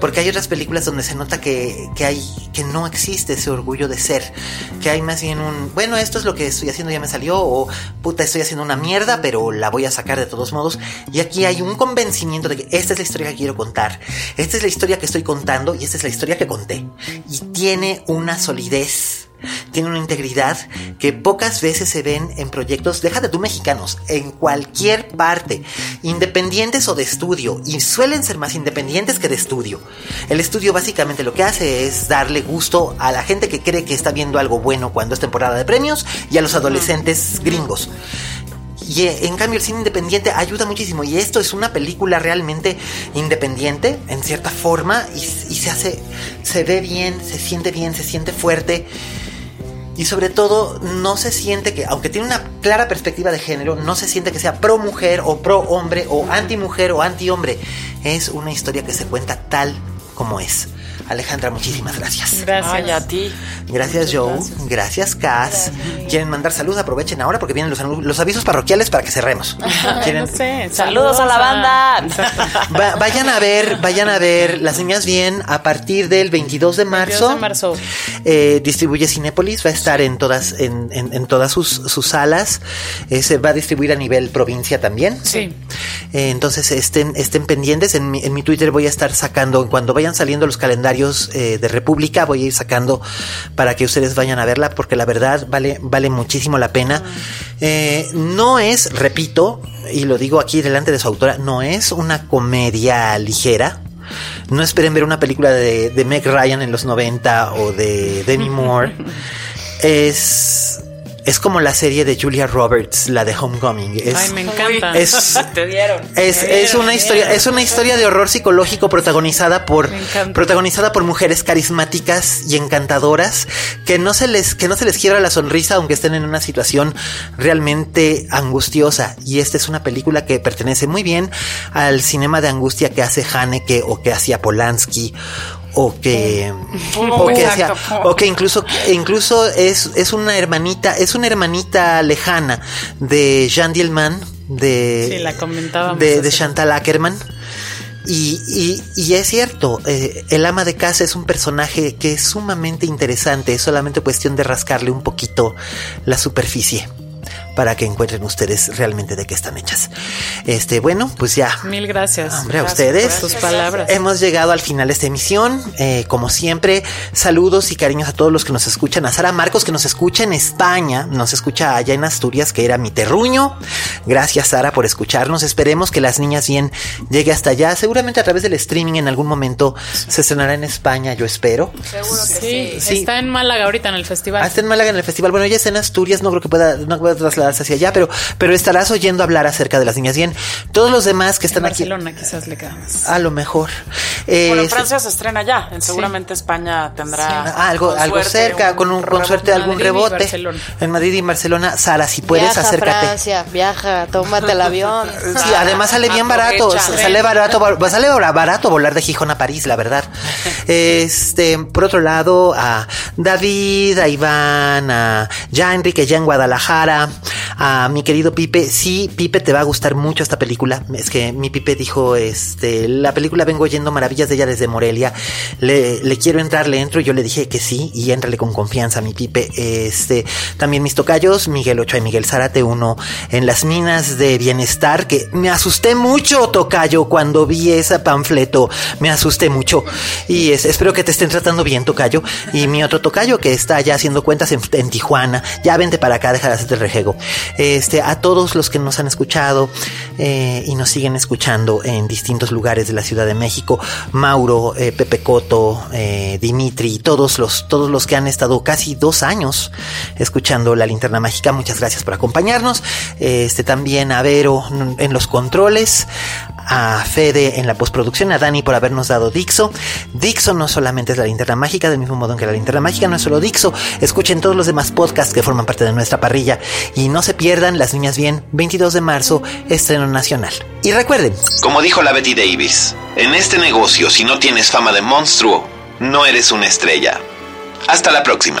Porque hay otras películas donde se nota que, que hay que no existe ese orgullo de ser. Que hay más bien un, bueno, esto es lo que estoy haciendo, ya me salió, o puta, estoy haciendo una mierda, pero la voy a sacar de todos modos. Y aquí hay un convencimiento de que esta es la historia que quiero contar. Esta es la historia que estoy contando y esta es la historia que conté. Y tiene una solidez tiene una integridad que pocas veces se ven en proyectos, déjate tú mexicanos, en cualquier parte, independientes o de estudio, y suelen ser más independientes que de estudio. El estudio básicamente lo que hace es darle gusto a la gente que cree que está viendo algo bueno cuando es temporada de premios y a los adolescentes gringos. Y eh, en cambio el cine independiente ayuda muchísimo. Y esto es una película realmente independiente, en cierta forma, y, y se hace, se ve bien, se siente bien, se siente fuerte. Y sobre todo, no se siente que, aunque tiene una clara perspectiva de género, no se siente que sea pro mujer o pro hombre o anti mujer o anti hombre. Es una historia que se cuenta tal como es. Alejandra, muchísimas gracias.
Gracias.
Ay, a ti.
Gracias, Joe. Gracias, Cass. ¿Quieren mandar saludos? Aprovechen ahora porque vienen los, avisos parroquiales para que cerremos. ¿Quieren?
No sé.
Saludos a la banda.
Va- vayan a ver, vayan a ver Las Niñas Bien a partir del 22 de marzo.
22 de marzo.
Eh, distribuye Cinépolis, va a estar en todas, en, en- en todas sus, sus salas. Eh, se va a distribuir a nivel provincia también.
Sí.
Eh, entonces estén, estén pendientes. En mi, en mi Twitter voy a estar sacando, cuando vayan saliendo los calendarios eh, de República, voy a ir sacando para que ustedes vayan a verla, porque la verdad vale, vale muchísimo la pena. Eh, no es, repito, y lo digo aquí delante de su autora, no es una comedia ligera. No esperen ver una película de, de Meg Ryan en los 90 o de Demi Moore. Es, es como la serie de Julia Roberts, la de Homecoming. Es,
Ay, me encanta.
es,
Te dieron.
es, es una historia, es una historia de horror psicológico protagonizada por protagonizada por mujeres carismáticas y encantadoras que no se les que no se les quiebra la sonrisa aunque estén en una situación realmente angustiosa y esta es una película que pertenece muy bien al cinema de angustia que hace Haneke o que hacía Polanski o que o que, o que incluso incluso es, es una hermanita es una hermanita lejana de Jean Dielman de
Sí, la comentábamos
de, de Chantal Ackerman. Y, y- y es cierto, eh, el ama de casa es un personaje que es sumamente interesante, es solamente cuestión de rascarle un poquito la superficie para que encuentren ustedes realmente de qué están hechas. Este, bueno, pues ya.
Mil gracias.
Hombre, a ustedes.
por tus palabras.
Hemos llegado al final de esta emisión. Eh, como siempre, saludos y cariños a todos los que nos escuchan. A Sara Marcos, que nos escucha en España, nos escucha allá en Asturias, que era mi terruño. Gracias, Sara, por escucharnos. Esperemos que Las Niñas Bien llegue hasta allá. Seguramente a través del streaming en algún momento se estrenará en España, yo espero.
Seguro que
Sí,
sí.
Sí.
está en Málaga ahorita en el festival.
Ah, está en Málaga en el festival. Bueno, ella está en Asturias, no creo que pueda, no pueda hacia allá, pero, pero estarás oyendo hablar acerca de las niñas bien. Todos los demás que
en
están aquí.
Barcelona quizás le queda más.
A lo mejor. Eh,
Bueno, en Francia se estrena ya. En seguramente España tendrá.
Ah, algo,
con
algo
suerte,
cerca,
un
con un con suerte algún
Madrid
rebote. En Madrid y en Barcelona, Sara, si puedes
viaja
acércate.
a Francia, viaja, tómate el avión.
Sí, además sale bien barato,
Aprovecha.
sale barato, bar- sale barato volar de Gijón a París, la verdad. Este, por otro lado, a David, a Iván, a ya Enrique, ya en Guadalajara, a mi querido Pipe. Sí, Pipe, te va a gustar mucho esta película. Es que mi Pipe dijo, este, la película vengo oyendo maravillas de ella desde Morelia. Le, le quiero entrar, le entro. y Yo le dije que sí y entrale con confianza, mi Pipe. Este, también mis tocayos, Miguel Ochoa y Miguel Zárate, uno en las minas de bienestar, que me asusté mucho, tocayo, cuando vi ese panfleto. Me asusté mucho. Y es- espero que te estén tratando bien, tocayo. Y mi otro tocayo que está ya haciendo cuentas en, Tijuana. Ya vente para acá, deja de rejego. Este, a todos los que nos han escuchado eh, y nos siguen escuchando en distintos lugares de la Ciudad de México, Mauro, eh, Pepe Coto, eh, Dimitri, todos los, todos los que han estado casi dos años escuchando la linterna mágica, muchas gracias por acompañarnos. Este también a Vero en los controles, a Fede en la postproducción, a Dani por habernos dado Dixo. Dixo no solamente es la linterna mágica, del mismo modo en que la linterna mágica no es solo Dixo. Escuchen todos los demás podcasts que forman parte de nuestra parrilla y no se pierdan Las Niñas Bien, 22 de marzo, estreno nacional. Y recuerden,
Como dijo la Betty Davis, en este negocio si no tienes fama de monstruo, no eres una estrella. Hasta la próxima.